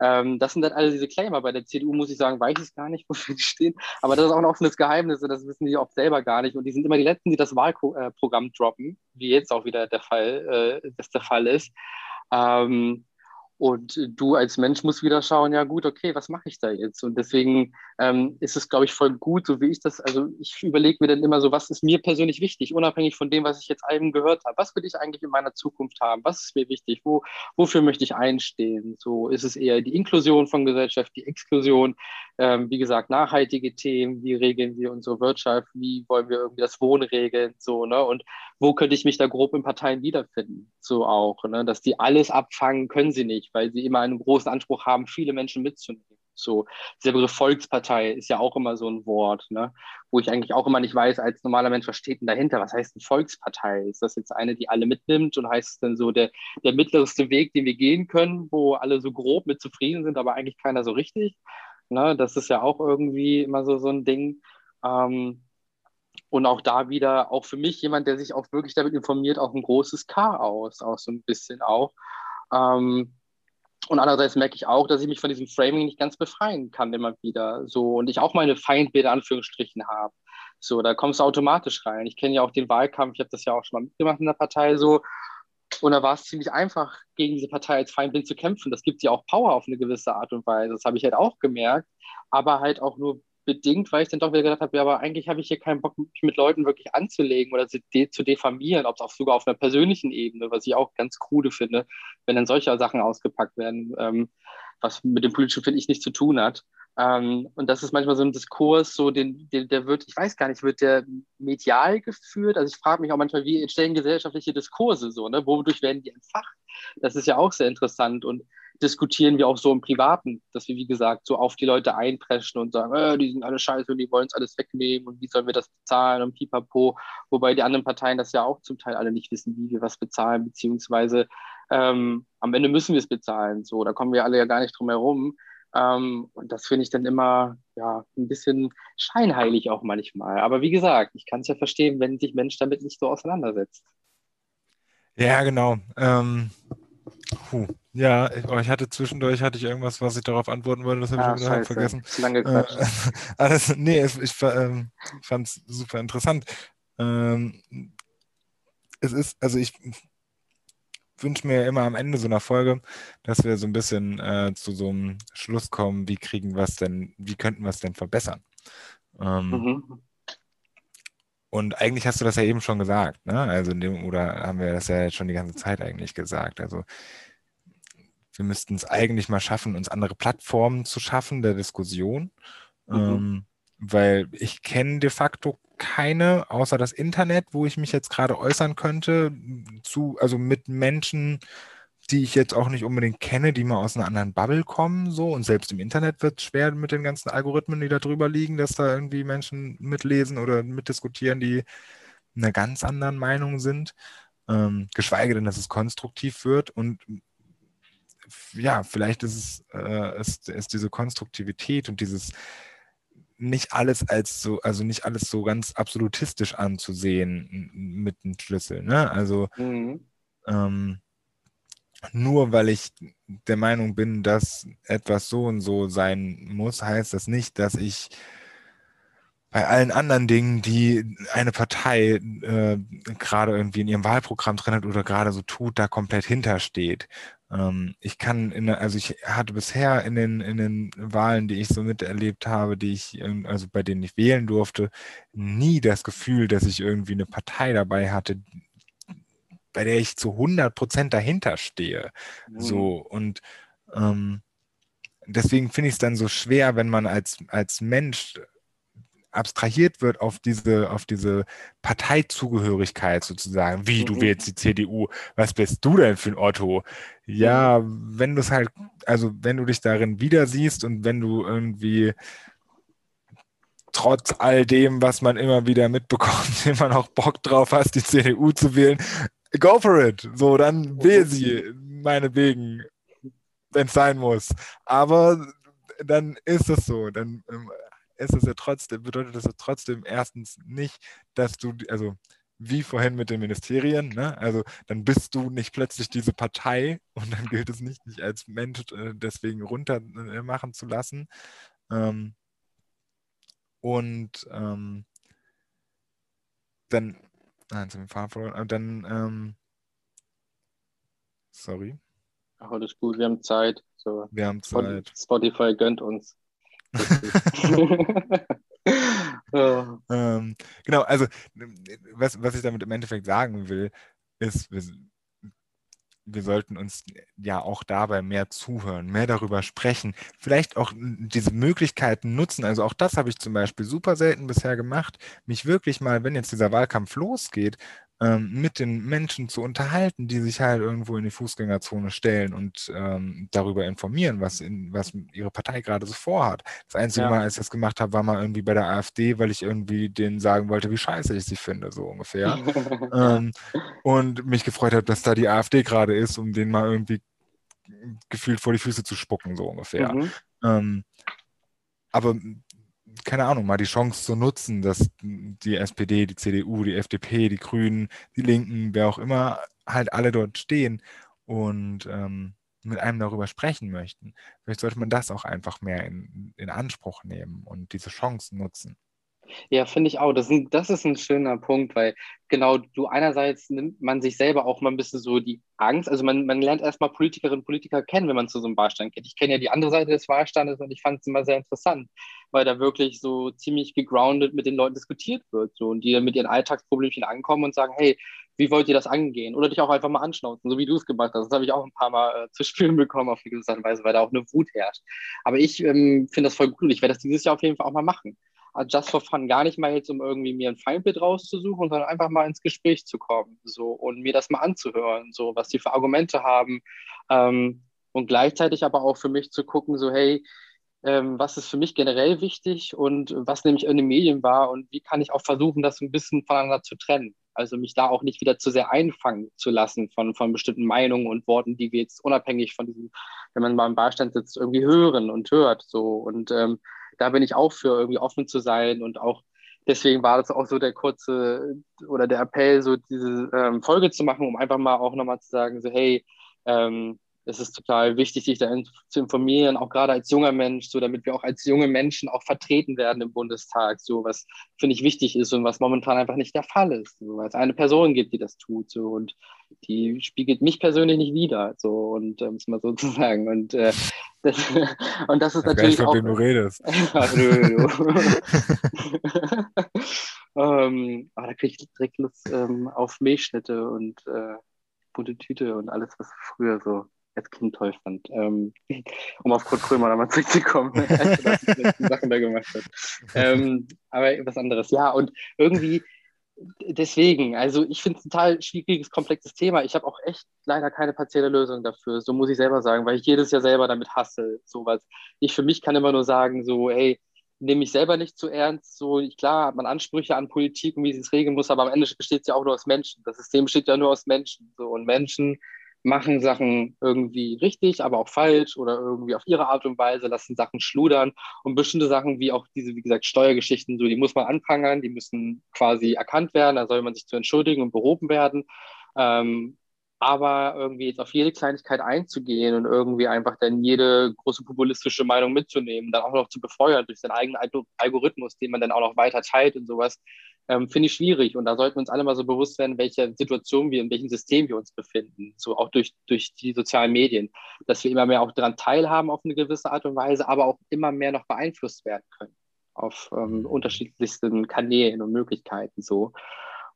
ähm, das sind dann alle diese Claimer. Bei der CDU muss ich sagen, weiß ich gar nicht, wofür die stehen. Aber das ist auch ein offenes Geheimnis und das wissen die oft selber gar nicht. Und die sind immer die Letzten, die das Wahlprogramm droppen, wie jetzt auch wieder der Fall, äh, das der Fall ist. Ähm, Und du als Mensch musst wieder schauen, ja gut, okay, was mache ich da jetzt? Und deswegen ähm, ist es, glaube ich, voll gut, so wie ich das, also ich überlege mir dann immer so, was ist mir persönlich wichtig, unabhängig von dem, was ich jetzt eben gehört habe. Was will ich eigentlich in meiner Zukunft haben? Was ist mir wichtig? Wo, wofür möchte ich einstehen? So ist es eher die Inklusion von Gesellschaft, die Exklusion, ähm, wie gesagt, nachhaltige Themen, wie regeln wir unsere Wirtschaft, wie wollen wir irgendwie das Wohnen regeln, so, ne? Und wo könnte ich mich da grob in Parteien wiederfinden? So auch, ne? Dass die alles abfangen, können sie nicht, weil sie immer einen großen Anspruch haben, viele Menschen mitzunehmen. So, dieser Begriff Volkspartei ist ja auch immer so ein Wort, ne? wo ich eigentlich auch immer nicht weiß, als normaler Mensch, was steht denn dahinter? Was heißt eine Volkspartei? Ist das jetzt eine, die alle mitnimmt und heißt es dann so der, der mittlerste Weg, den wir gehen können, wo alle so grob mit zufrieden sind, aber eigentlich keiner so richtig? Ne? Das ist ja auch irgendwie immer so, so ein Ding. Ähm, und auch da wieder, auch für mich jemand, der sich auch wirklich damit informiert, auch ein großes Chaos, auch so ein bisschen auch. Ähm, und andererseits merke ich auch, dass ich mich von diesem Framing nicht ganz befreien kann immer wieder. So und ich auch meine Feindbilder Anführungsstrichen habe. So, da kommst du automatisch rein. Ich kenne ja auch den Wahlkampf, ich habe das ja auch schon mal mitgemacht in der Partei so. Und da war es ziemlich einfach, gegen diese Partei als Feindbild zu kämpfen. Das gibt ja auch Power auf eine gewisse Art und Weise. Das habe ich halt auch gemerkt. Aber halt auch nur bedingt, weil ich dann doch wieder gedacht habe, ja, aber eigentlich habe ich hier keinen Bock, mich mit Leuten wirklich anzulegen oder zu, de zu diffamieren, ob es auch sogar auf einer persönlichen Ebene, was ich auch ganz krude finde, wenn dann solche Sachen ausgepackt werden, ähm, was mit dem Politischen, finde ich, nichts zu tun hat. Ähm, und das ist manchmal so ein Diskurs, so den, den, der wird, ich weiß gar nicht, wird der medial geführt? Also ich frage mich auch manchmal, wie entstehen gesellschaftliche Diskurse so, ne? Wodurch werden die entfacht? Das ist ja auch sehr interessant. Und diskutieren wir auch so im Privaten, dass wir, wie gesagt, so auf die Leute einpreschen und sagen, äh, die sind alle scheiße und die wollen uns alles wegnehmen und wie sollen wir das bezahlen und pipapo. Wobei die anderen Parteien das ja auch zum Teil alle nicht wissen, wie wir was bezahlen, beziehungsweise ähm, am Ende müssen wir es bezahlen. So, da kommen wir alle ja gar nicht drum herum. Ähm, und das finde ich dann immer ja, ein bisschen scheinheilig auch manchmal. Aber wie gesagt, ich kann es ja verstehen, wenn sich Mensch damit nicht so auseinandersetzt. Ja, genau. Ähm, Puh. Ja, ich, oh, ich hatte zwischendurch hatte ich irgendwas, was ich darauf antworten wollte, das habe ah, ich wieder vergessen. Zu lange Äh, alles, nee, ich, ich ähm, fand es super interessant. Ähm, es ist, also ich wünsche mir immer am Ende so einer Folge, dass wir so ein bisschen äh, zu so einem Schluss kommen, wie kriegen wir es denn, wie könnten wir es denn verbessern? Ähm, mhm. Und eigentlich hast du das ja eben schon gesagt, ne? Also dem, oder haben wir das ja jetzt schon die ganze Zeit eigentlich gesagt. Also wir müssten es eigentlich mal schaffen, uns andere Plattformen zu schaffen der Diskussion. Mhm. Ähm, weil ich kenne de facto keine, außer das Internet, wo ich mich jetzt gerade äußern könnte, zu, also mit Menschen, die ich jetzt auch nicht unbedingt kenne, die mal aus einer anderen Bubble kommen, so. Und selbst im Internet wird es schwer mit den ganzen Algorithmen, die da drüber liegen, dass da irgendwie Menschen mitlesen oder mitdiskutieren, die einer ganz anderen Meinung sind. Ähm, geschweige denn, dass es konstruktiv wird. Und ja, vielleicht ist es äh, ist, ist diese Konstruktivität und dieses nicht alles als so, also nicht alles so ganz absolutistisch anzusehen mit einem Schlüssel. Ne? Also mhm. ähm, nur weil ich der Meinung bin, dass etwas so und so sein muss, heißt das nicht, dass ich bei allen anderen Dingen, die eine Partei äh, gerade irgendwie in ihrem Wahlprogramm drin hat oder gerade so tut, da komplett hintersteht. Ähm, ich kann, in, also ich hatte bisher in den, in den Wahlen, die ich so miterlebt habe, die ich, also bei denen ich wählen durfte, nie das Gefühl, dass ich irgendwie eine Partei dabei hatte, bei der ich zu 100 Prozent dahinter stehe. Mhm. So und ähm, deswegen finde ich es dann so schwer, wenn man als, als Mensch abstrahiert wird auf diese, auf diese Parteizugehörigkeit sozusagen. Wie, du mhm. wählst die CDU, was bist du denn für ein Otto? Ja, mhm. wenn du es halt, also wenn du dich darin wieder siehst und wenn du irgendwie trotz all dem, was man immer wieder mitbekommt, immer noch Bock drauf hast, die CDU zu wählen, go for it. So, dann wähl sie, meinetwegen, wenn es sein muss. Aber dann ist es so. Dann ähm, ist es ja trotzdem, bedeutet das ja trotzdem erstens nicht, dass du, also wie vorhin mit den Ministerien, ne? also dann bist du nicht plötzlich diese Partei und dann gilt es nicht, dich als Mensch äh, deswegen runtermachen zu lassen. Ähm, und ähm, dann Nein, zum Fahren verloren. Und dann, ähm, sorry. Alles gut, wir haben Zeit. So. Wir haben Zeit. Spotify gönnt uns. ja. ähm, genau, also was, was ich damit im Endeffekt sagen will, ist, wir, sollten uns ja auch dabei mehr zuhören, mehr darüber sprechen, vielleicht auch diese Möglichkeiten nutzen. Also auch das habe ich zum Beispiel super selten bisher gemacht, mich wirklich mal, wenn jetzt dieser Wahlkampf losgeht, ähm, mit den Menschen zu unterhalten, die sich halt irgendwo in die Fußgängerzone stellen und ähm, darüber informieren, was, in, was ihre Partei gerade so vorhat. Das einzige ja. Mal, als ich das gemacht habe, war mal irgendwie bei der AfD, weil ich irgendwie denen sagen wollte, wie scheiße ich sie finde, so ungefähr. ähm, und mich gefreut habe, dass da die AfD gerade ist, um denen mal irgendwie gefühlt vor die Füße zu spucken, so ungefähr. Mhm. Ähm, aber keine Ahnung, mal die Chance zu nutzen, dass die SPD, die CDU, die FDP, die Grünen, die Linken, wer auch immer, halt alle dort stehen und ähm, mit einem darüber sprechen möchten. Vielleicht sollte man das auch einfach mehr in, in Anspruch nehmen und diese Chance nutzen. Ja, finde ich auch. Das ist, ein, das ist ein schöner Punkt, weil genau du einerseits nimmt man sich selber auch mal ein bisschen so die Angst. Also man, man lernt erstmal Politikerinnen und Politiker kennen, wenn man zu so einem Wahlstand geht. Ich kenne ja die andere Seite des Wahlstandes und ich fand es immer sehr interessant, weil da wirklich so ziemlich gegroundet mit den Leuten diskutiert wird. So, und die dann mit ihren Alltagsproblemchen ankommen und sagen, hey, wie wollt ihr das angehen? Oder dich auch einfach mal anschnauzen, so wie du es gemacht hast. Das habe ich auch ein paar Mal äh, zu spüren bekommen auf gewisse Art und Weise, weil da auch eine Wut herrscht. Aber ich ähm, finde das voll gut ich werde das dieses Jahr auf jeden Fall auch mal machen just for fun, gar nicht mal jetzt, um irgendwie mir ein Feindbild rauszusuchen, sondern einfach mal ins Gespräch zu kommen so und mir das mal anzuhören, so was die für Argumente haben ähm, und gleichzeitig aber auch für mich zu gucken, so hey, ähm, was ist für mich generell wichtig und was nehme ich in den Medien wahr und wie kann ich auch versuchen, das ein bisschen voneinander zu trennen. Also mich da auch nicht wieder zu sehr einfangen zu lassen von, von bestimmten Meinungen und Worten, die wir jetzt unabhängig von diesem, wenn man mal im Beistand sitzt, irgendwie hören und hört. So. Und ähm, da bin ich auch für irgendwie offen zu sein und auch deswegen war das auch so der kurze oder der Appell, so diese ähm, Folge zu machen, um einfach mal auch nochmal zu sagen, so hey, ähm, es ist total wichtig, sich da in, zu informieren, auch gerade als junger Mensch, so damit wir auch als junge Menschen auch vertreten werden im Bundestag, so was finde ich wichtig ist und was momentan einfach nicht der Fall ist, so, weil es eine Person gibt, die das tut, so und die spiegelt mich persönlich nicht wider, so und um es mal so zu sagen und äh, das, und das ist natürlich auch. Wem du redest. ähm, aber da kriege ich direkt Lust ähm, auf Milchschnitte und äh, bunte Tüte und alles, was früher so als Kind toll fand. Ähm, um auf Kurt Krömer nochmal zurückzukommen, als er die letzten Sachen da gemacht hat. Ähm, aber was anderes. Ja, und irgendwie deswegen, also ich finde es ein total schwieriges, komplexes Thema. Ich habe auch echt leider keine partielle Lösung dafür. So muss ich selber sagen, weil ich jedes Jahr selber damit hasse. Sowas. Ich für mich kann immer nur sagen, so, hey, nehme mich selber nicht zu ernst. So, klar hat man Ansprüche an Politik und wie sie es regeln muss, aber am Ende besteht es ja auch nur aus Menschen. Das System besteht ja nur aus Menschen. So, und Menschen machen Sachen irgendwie richtig, aber auch falsch oder irgendwie auf ihre Art und Weise, lassen Sachen schludern und bestimmte Sachen wie auch diese, wie gesagt, Steuergeschichten, so die muss man anprangern, die müssen quasi erkannt werden, da soll man sich zu entschuldigen und behoben werden. Ähm, aber irgendwie jetzt auf jede Kleinigkeit einzugehen und irgendwie einfach dann jede große populistische Meinung mitzunehmen, dann auch noch zu befeuern durch seinen eigenen Algorithmus, den man dann auch noch weiter teilt und sowas, ähm, finde ich schwierig. Und da sollten wir uns alle mal so bewusst werden, in welcher Situation wir, in welchem System wir uns befinden. So auch durch, durch die sozialen Medien. Dass wir immer mehr auch daran teilhaben auf eine gewisse Art und Weise, aber auch immer mehr noch beeinflusst werden können. Auf ähm, unterschiedlichsten Kanälen und Möglichkeiten so.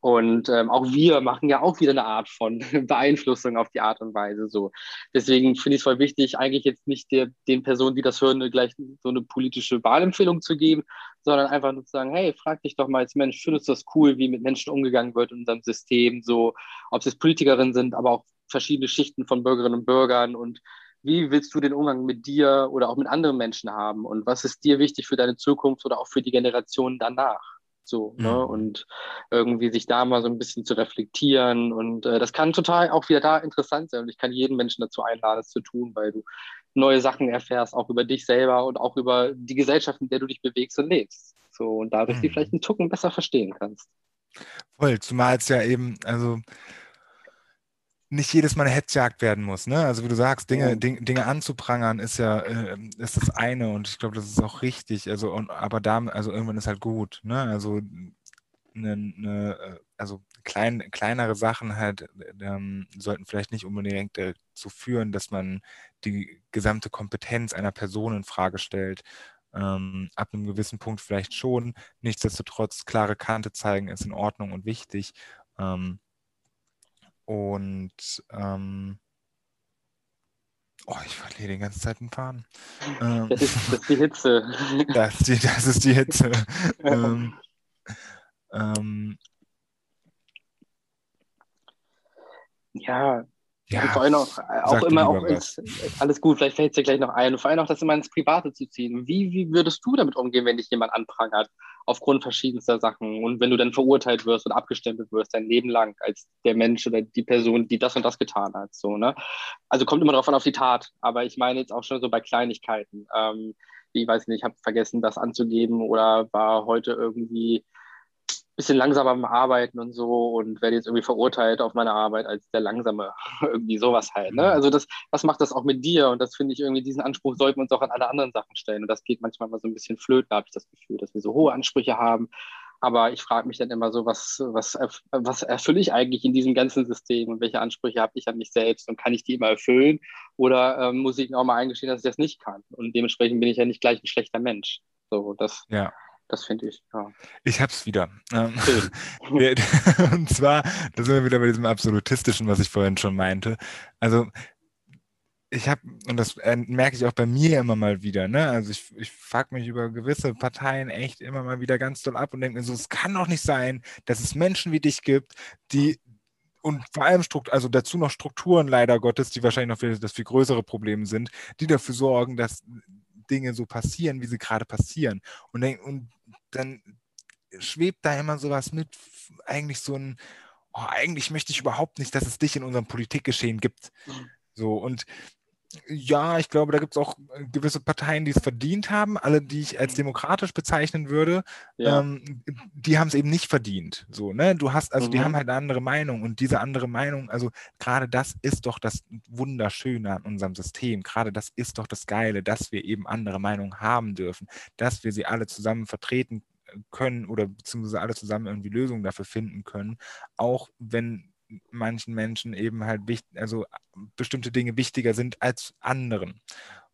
Und ähm, auch wir machen ja auch wieder eine Art von Beeinflussung auf die Art und Weise. So. Deswegen finde ich es voll wichtig, eigentlich jetzt nicht der, den Personen, die das hören, gleich so eine politische Wahlempfehlung zu geben, sondern einfach nur zu sagen, hey, frag dich doch mal als Mensch, findest du das cool, wie mit Menschen umgegangen wird in unserem System, so, ob es jetzt Politikerinnen sind, aber auch verschiedene Schichten von Bürgerinnen und Bürgern und wie willst du den Umgang mit dir oder auch mit anderen Menschen haben und was ist dir wichtig für deine Zukunft oder auch für die Generation danach? So, ne? mhm. ne? Und irgendwie sich da mal so ein bisschen zu reflektieren. Und äh, das kann total auch wieder da interessant sein. Und ich kann jeden Menschen dazu einladen, es zu tun, weil du neue Sachen erfährst, auch über dich selber und auch über die Gesellschaft, in der du dich bewegst und lebst. So, und dadurch mhm. die vielleicht einen Tucken besser verstehen kannst. Voll, zumal es ja eben, also nicht jedes Mal eine Hetzjagd werden muss. Ne? Also wie du sagst, Dinge, ja. Dinge, Dinge anzuprangern ist ja äh, ist das eine und ich glaube, das ist auch richtig. Also und, aber da, also irgendwann ist halt gut. Ne? Also eine, eine, also klein, kleinere Sachen halt ähm, sollten vielleicht nicht unbedingt dazu führen, dass man die gesamte Kompetenz einer Person in Frage stellt. Ähm, ab einem gewissen Punkt vielleicht schon. Nichtsdestotrotz klare Kante zeigen ist in Ordnung und wichtig. Ähm, und ähm, Oh, ich verliere die ganze Zeit den Faden. Ähm, das, ist, das, ist, die Hitze. Das, die, das ist die Hitze. ähm, ähm, ja, ja, vor allem auch, auch immer auch ins, alles gut, vielleicht fällt es dir gleich noch ein. Und vor allem auch das immer ins Private zu ziehen. Wie, wie würdest du damit umgehen, wenn dich jemand anprangert aufgrund verschiedenster Sachen und wenn du dann verurteilt wirst und abgestempelt wirst dein Leben lang als der Mensch oder die Person, die das und das getan hat. So, ne? Also kommt immer darauf an auf die Tat, aber ich meine jetzt auch schon so bei Kleinigkeiten. Ähm, ich weiß nicht, ich habe vergessen, das anzugeben oder war heute irgendwie bisschen langsamer am Arbeiten und so und werde jetzt irgendwie verurteilt auf meine Arbeit als der Langsame. irgendwie sowas halt. Ne? Mhm. Also das, was macht das auch mit dir? Und das finde ich irgendwie, diesen Anspruch sollten wir uns auch an alle anderen Sachen stellen. Und das geht manchmal mal so ein bisschen flöten, habe ich das Gefühl, dass wir so hohe Ansprüche haben. Aber ich frage mich dann immer so, was, was, was erfülle ich eigentlich in diesem ganzen System und welche Ansprüche habe ich an mich selbst und kann ich die immer erfüllen? Oder ähm, muss ich mir auch mal eingestehen, dass ich das nicht kann? Und dementsprechend bin ich ja nicht gleich ein schlechter Mensch. So, das, ja. Das finde ich, ja. Ich hab's wieder. Ähm, und zwar, da sind wir wieder bei diesem Absolutistischen, was ich vorhin schon meinte. Also, ich habe, und das äh, merke ich auch bei mir immer mal wieder, ne? Also ich, ich fuck mich über gewisse Parteien echt immer mal wieder ganz doll ab und denke mir so, es kann doch nicht sein, dass es Menschen wie dich gibt, die und vor allem Struktur, also dazu noch Strukturen leider Gottes, die wahrscheinlich noch viel, das viel größere Problem sind, die dafür sorgen, dass Dinge so passieren, wie sie gerade passieren. Und, und dann schwebt da immer sowas mit, eigentlich so ein, oh, eigentlich möchte ich überhaupt nicht, dass es dich in unserem Politikgeschehen gibt. Mhm. So, und ja, ich glaube, da gibt es auch äh, gewisse Parteien, die es verdient haben. Alle, die ich als demokratisch bezeichnen würde, ja. ähm, die haben es eben nicht verdient. So, ne? Du hast, also mhm. die haben halt eine andere Meinung und diese andere Meinung, also gerade das ist doch das Wunderschöne an unserem System. Gerade das ist doch das Geile, dass wir eben andere Meinungen haben dürfen, dass wir sie alle zusammen vertreten können oder beziehungsweise alle zusammen irgendwie Lösungen dafür finden können, auch wenn manchen Menschen eben halt wichtig, also bestimmte Dinge wichtiger sind als anderen.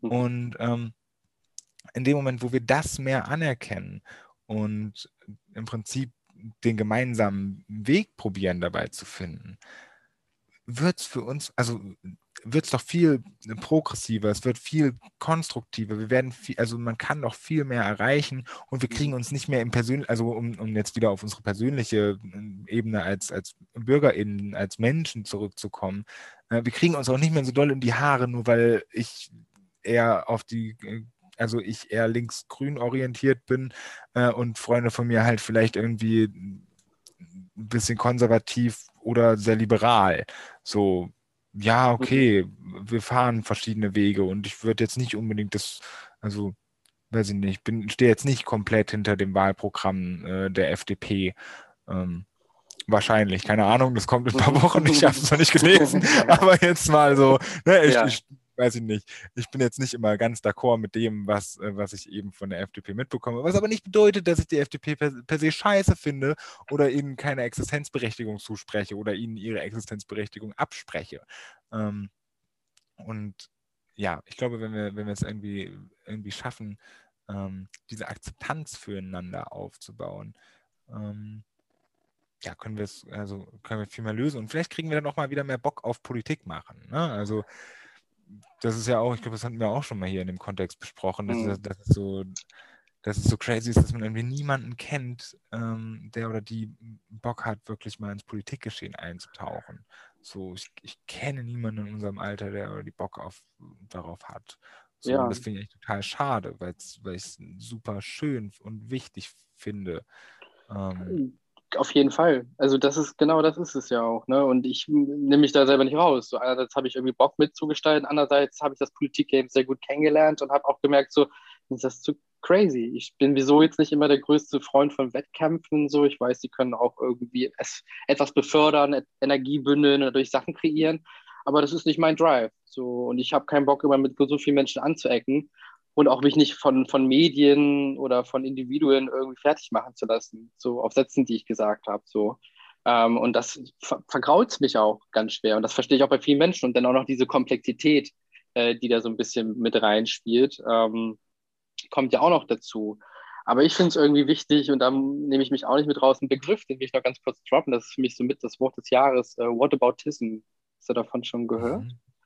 Mhm. Und ähm, in dem Moment, wo wir das mehr anerkennen und im Prinzip den gemeinsamen Weg probieren dabei zu finden, wird es für uns, also wird es doch viel progressiver, es wird viel konstruktiver. Wir werden viel, also man kann doch viel mehr erreichen und wir kriegen uns nicht mehr im persönlichen, also um, um jetzt wieder auf unsere persönliche äh, Ebene als, als BürgerInnen, als Menschen zurückzukommen. Äh, wir kriegen uns auch nicht mehr so doll in die Haare, nur weil ich eher auf die äh, also ich eher links-grün orientiert bin äh, und Freunde von mir halt vielleicht irgendwie ein bisschen konservativ oder sehr liberal. So, ja, mhm. okay, wir fahren verschiedene Wege und ich würde jetzt nicht unbedingt das, also weiß ich nicht, bin, stehe jetzt nicht komplett hinter dem Wahlprogramm äh, der FDP. Ähm, wahrscheinlich, keine Ahnung, das kommt in ein paar Wochen, ich habe es noch nicht gelesen, aber jetzt mal so, ne, ich, ja. ich weiß ich nicht. Ich bin jetzt nicht immer ganz d'accord mit dem, was, äh, was ich eben von der FDP mitbekomme. Was aber nicht bedeutet, dass ich die FDP per, per se scheiße finde oder ihnen keine Existenzberechtigung zuspreche oder ihnen ihre Existenzberechtigung abspreche. Ähm, und ja, ich glaube, wenn wir, wenn wir es irgendwie, irgendwie schaffen, ähm, diese Akzeptanz füreinander aufzubauen, ähm, ja, können wir es, also können wir viel mehr lösen und vielleicht kriegen wir dann auch mal wieder mehr Bock auf Politik machen. Ne? Also das ist ja auch, ich glaube, das hatten wir auch schon mal hier in dem Kontext besprochen, dass, mhm. das, das so, dass es so crazy ist, dass man irgendwie niemanden kennt, ähm, der oder die Bock hat, wirklich mal ins Politikgeschehen einzutauchen. So, ich, ich kenne niemanden in unserem Alter, der oder die Bock auf, darauf hat. So, ja. Das finde ich total schade, weil ich es super schön und wichtig finde. Ähm, hm auf jeden Fall. Also das ist genau das ist es ja auch. Ne? Und ich nehme mich da selber nicht raus. So einerseits habe ich irgendwie Bock mitzugestalten, andererseits habe ich das Politik-Game sehr gut kennengelernt und habe auch gemerkt, so ist das zu crazy. Ich bin wieso jetzt nicht immer der größte Freund von Wettkämpfen. So, ich weiß, die können auch irgendwie es, etwas befördern, Energie bündeln oder durch Sachen kreieren. Aber das ist nicht mein Drive. So, und ich habe keinen Bock, immer mit so vielen Menschen anzuecken und auch mich nicht von, von Medien oder von Individuen irgendwie fertig machen zu lassen, so auf Sätzen, die ich gesagt habe. So. Ähm, und das ver vergraut mich auch ganz schwer. Und das verstehe ich auch bei vielen Menschen. Und dann auch noch diese Komplexität, äh, die da so ein bisschen mit reinspielt, ähm, kommt ja auch noch dazu. Aber ich finde es irgendwie wichtig, und da nehme ich mich auch nicht mit raus, einen Begriff, den will ich noch ganz kurz droppen. Das ist für mich so mit das Wort des Jahres. Äh, Whataboutism. Hast du davon schon gehört?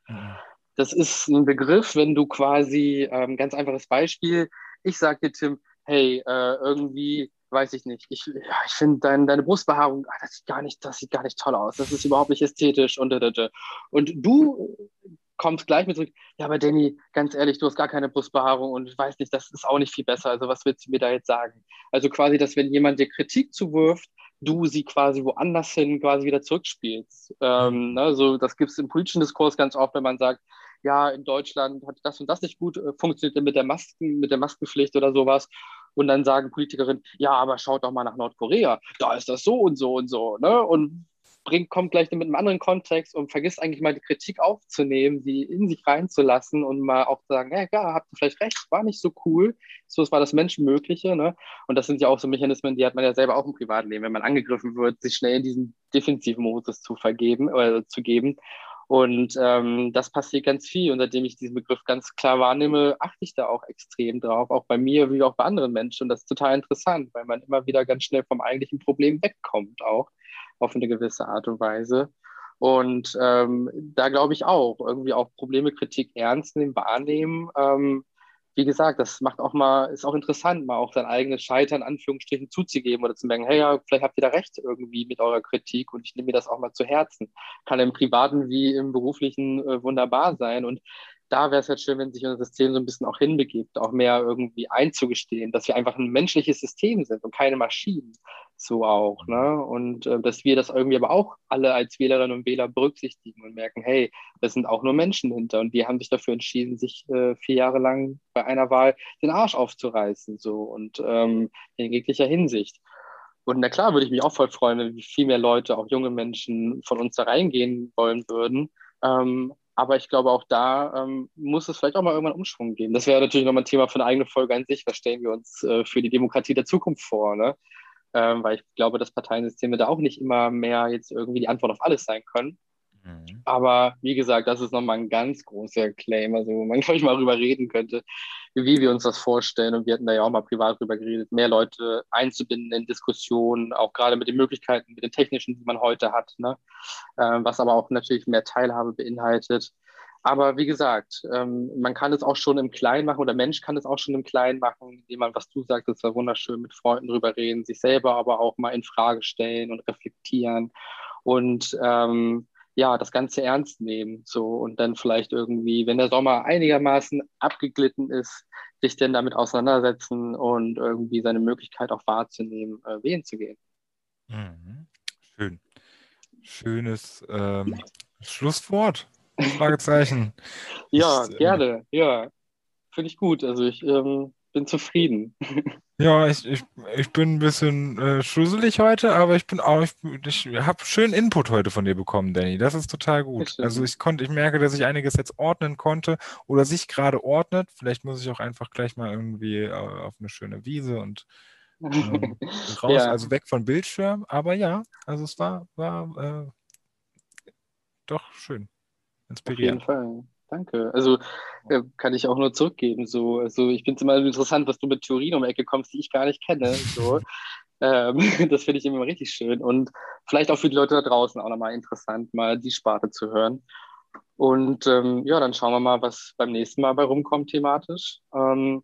Mhm. Das ist ein Begriff, wenn du quasi, ähm, ganz einfaches Beispiel, ich sage dir, Tim, hey, äh, irgendwie, weiß ich nicht, ich, ja, ich finde dein, deine Brustbehaarung, ah, das, sieht gar nicht, das sieht gar nicht toll aus, das ist überhaupt nicht ästhetisch und, und, du kommst gleich mit zurück, ja, aber Danny, ganz ehrlich, du hast gar keine Brustbehaarung und ich weiß nicht, das ist auch nicht viel besser. Also was willst du mir da jetzt sagen? Also quasi, dass wenn jemand dir Kritik zuwirft, du sie quasi woanders hin quasi wieder zurückspielst. Ähm, ne, so, das gibt es im politischen Diskurs ganz oft, wenn man sagt, ja, in Deutschland hat das und das nicht gut äh, funktioniert mit der Masken, mit der Maskenpflicht oder sowas. Und dann sagen Politikerinnen, ja, aber schaut doch mal nach Nordkorea, da ist das so und so und so. Ne? Und bringt, kommt gleich mit einem anderen Kontext und vergisst eigentlich mal die Kritik aufzunehmen, die in sich reinzulassen und mal auch zu sagen, ja, ja, habt ihr vielleicht recht, war nicht so cool. So war das Menschenmögliche. Ne? Und das sind ja auch so Mechanismen, die hat man ja selber auch im Privatleben, wenn man angegriffen wird, sich schnell in diesen defensiven Modus zu vergeben oder zu geben. Und ähm, das passiert ganz viel. Und seitdem ich diesen Begriff ganz klar wahrnehme, achte ich da auch extrem drauf, auch bei mir wie auch bei anderen Menschen. Und das ist total interessant, weil man immer wieder ganz schnell vom eigentlichen Problem wegkommt, auch auf eine gewisse Art und Weise. Und ähm, da glaube ich auch, irgendwie auch Probleme, Kritik ernst nehmen, wahrnehmen. Ähm, wie gesagt, das macht auch mal, ist auch interessant, mal auch sein eigenes Scheitern, Anführungsstrichen, zuzugeben oder zu merken, hey, ja, vielleicht habt ihr da recht irgendwie mit eurer Kritik und ich nehme mir das auch mal zu Herzen. Kann im Privaten wie im Beruflichen äh, wunderbar sein. Und da wäre es halt schön, wenn sich unser System so ein bisschen auch hinbegibt, auch mehr irgendwie einzugestehen, dass wir einfach ein menschliches System sind und keine Maschinen. So auch, ne? Und äh, dass wir das irgendwie aber auch alle als Wählerinnen und Wähler berücksichtigen und merken, hey, das sind auch nur Menschen hinter und die haben sich dafür entschieden, sich äh, vier Jahre lang bei einer Wahl den Arsch aufzureißen, so und ähm, in jeglicher Hinsicht. Und na klar würde ich mich auch voll freuen, wenn viel mehr Leute, auch junge Menschen von uns da reingehen wollen würden. Ähm, aber ich glaube, auch da ähm, muss es vielleicht auch mal irgendwann Umschwung geben. Das wäre natürlich nochmal ein Thema für eine eigene Folge an sich. Was stellen wir uns äh, für die Demokratie der Zukunft vor? Ne? Ähm, weil ich glaube, dass Parteiensysteme da auch nicht immer mehr jetzt irgendwie die Antwort auf alles sein können. Mhm. Aber wie gesagt, das ist nochmal ein ganz großer Claim, also wo man, glaube ich, mal drüber reden könnte, wie wir uns das vorstellen. Und wir hatten da ja auch mal privat drüber geredet, mehr Leute einzubinden in Diskussionen, auch gerade mit den Möglichkeiten, mit den technischen, die man heute hat, ne? Ähm, was aber auch natürlich mehr Teilhabe beinhaltet. Aber wie gesagt, ähm, man kann es auch schon im Kleinen machen oder Mensch kann es auch schon im Kleinen machen, indem man, was du sagst, ist ja wunderschön, mit Freunden drüber reden, sich selber aber auch mal in Frage stellen und reflektieren und ähm, ja, das Ganze ernst nehmen. So und dann vielleicht irgendwie, wenn der Sommer einigermaßen abgeglitten ist, sich denn damit auseinandersetzen und irgendwie seine Möglichkeit auch wahrzunehmen, äh, wählen zu gehen. Mhm. Schön. Schönes ähm, Schlusswort. Fragezeichen. ja, ich, äh, gerne. Ja, finde ich gut. Also ich ähm, bin zufrieden. Ja, ich, ich, ich bin ein bisschen äh, schusselig heute, aber ich bin auch, ich, ich habe schön Input heute von dir bekommen, Danny. Das ist total gut. Also ich konnte, ich merke, dass ich einiges jetzt ordnen konnte oder sich gerade ordnet. Vielleicht muss ich auch einfach gleich mal irgendwie äh, auf eine schöne Wiese und ähm, raus, ja. also weg von Bildschirm. Aber ja, also es war, war äh, doch schön. Inspirierend. Auf jeden Fall. Danke. Also äh, kann ich auch nur zurückgeben. So, also ich finde es immer interessant, dass du mit Theorien um die Ecke kommst, die ich gar nicht kenne. So. ähm, das finde ich immer richtig schön. Und vielleicht auch für die Leute da draußen auch nochmal interessant, mal die Sparte zu hören. Und ähm, ja, dann schauen wir mal, was beim nächsten Mal bei rumkommt thematisch. Ähm,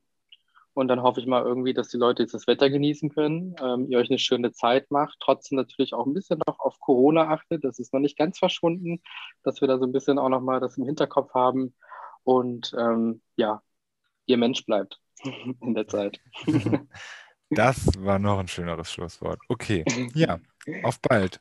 und dann hoffe ich mal irgendwie, dass die Leute jetzt das Wetter genießen können, ähm, ihr euch eine schöne Zeit macht, trotzdem natürlich auch ein bisschen noch auf Corona achtet. Das ist noch nicht ganz verschwunden, dass wir da so ein bisschen auch nochmal das im Hinterkopf haben. Und ähm, ja, ihr Mensch bleibt in der Zeit. Das war noch ein schöneres Schlusswort. Okay, ja, auf bald.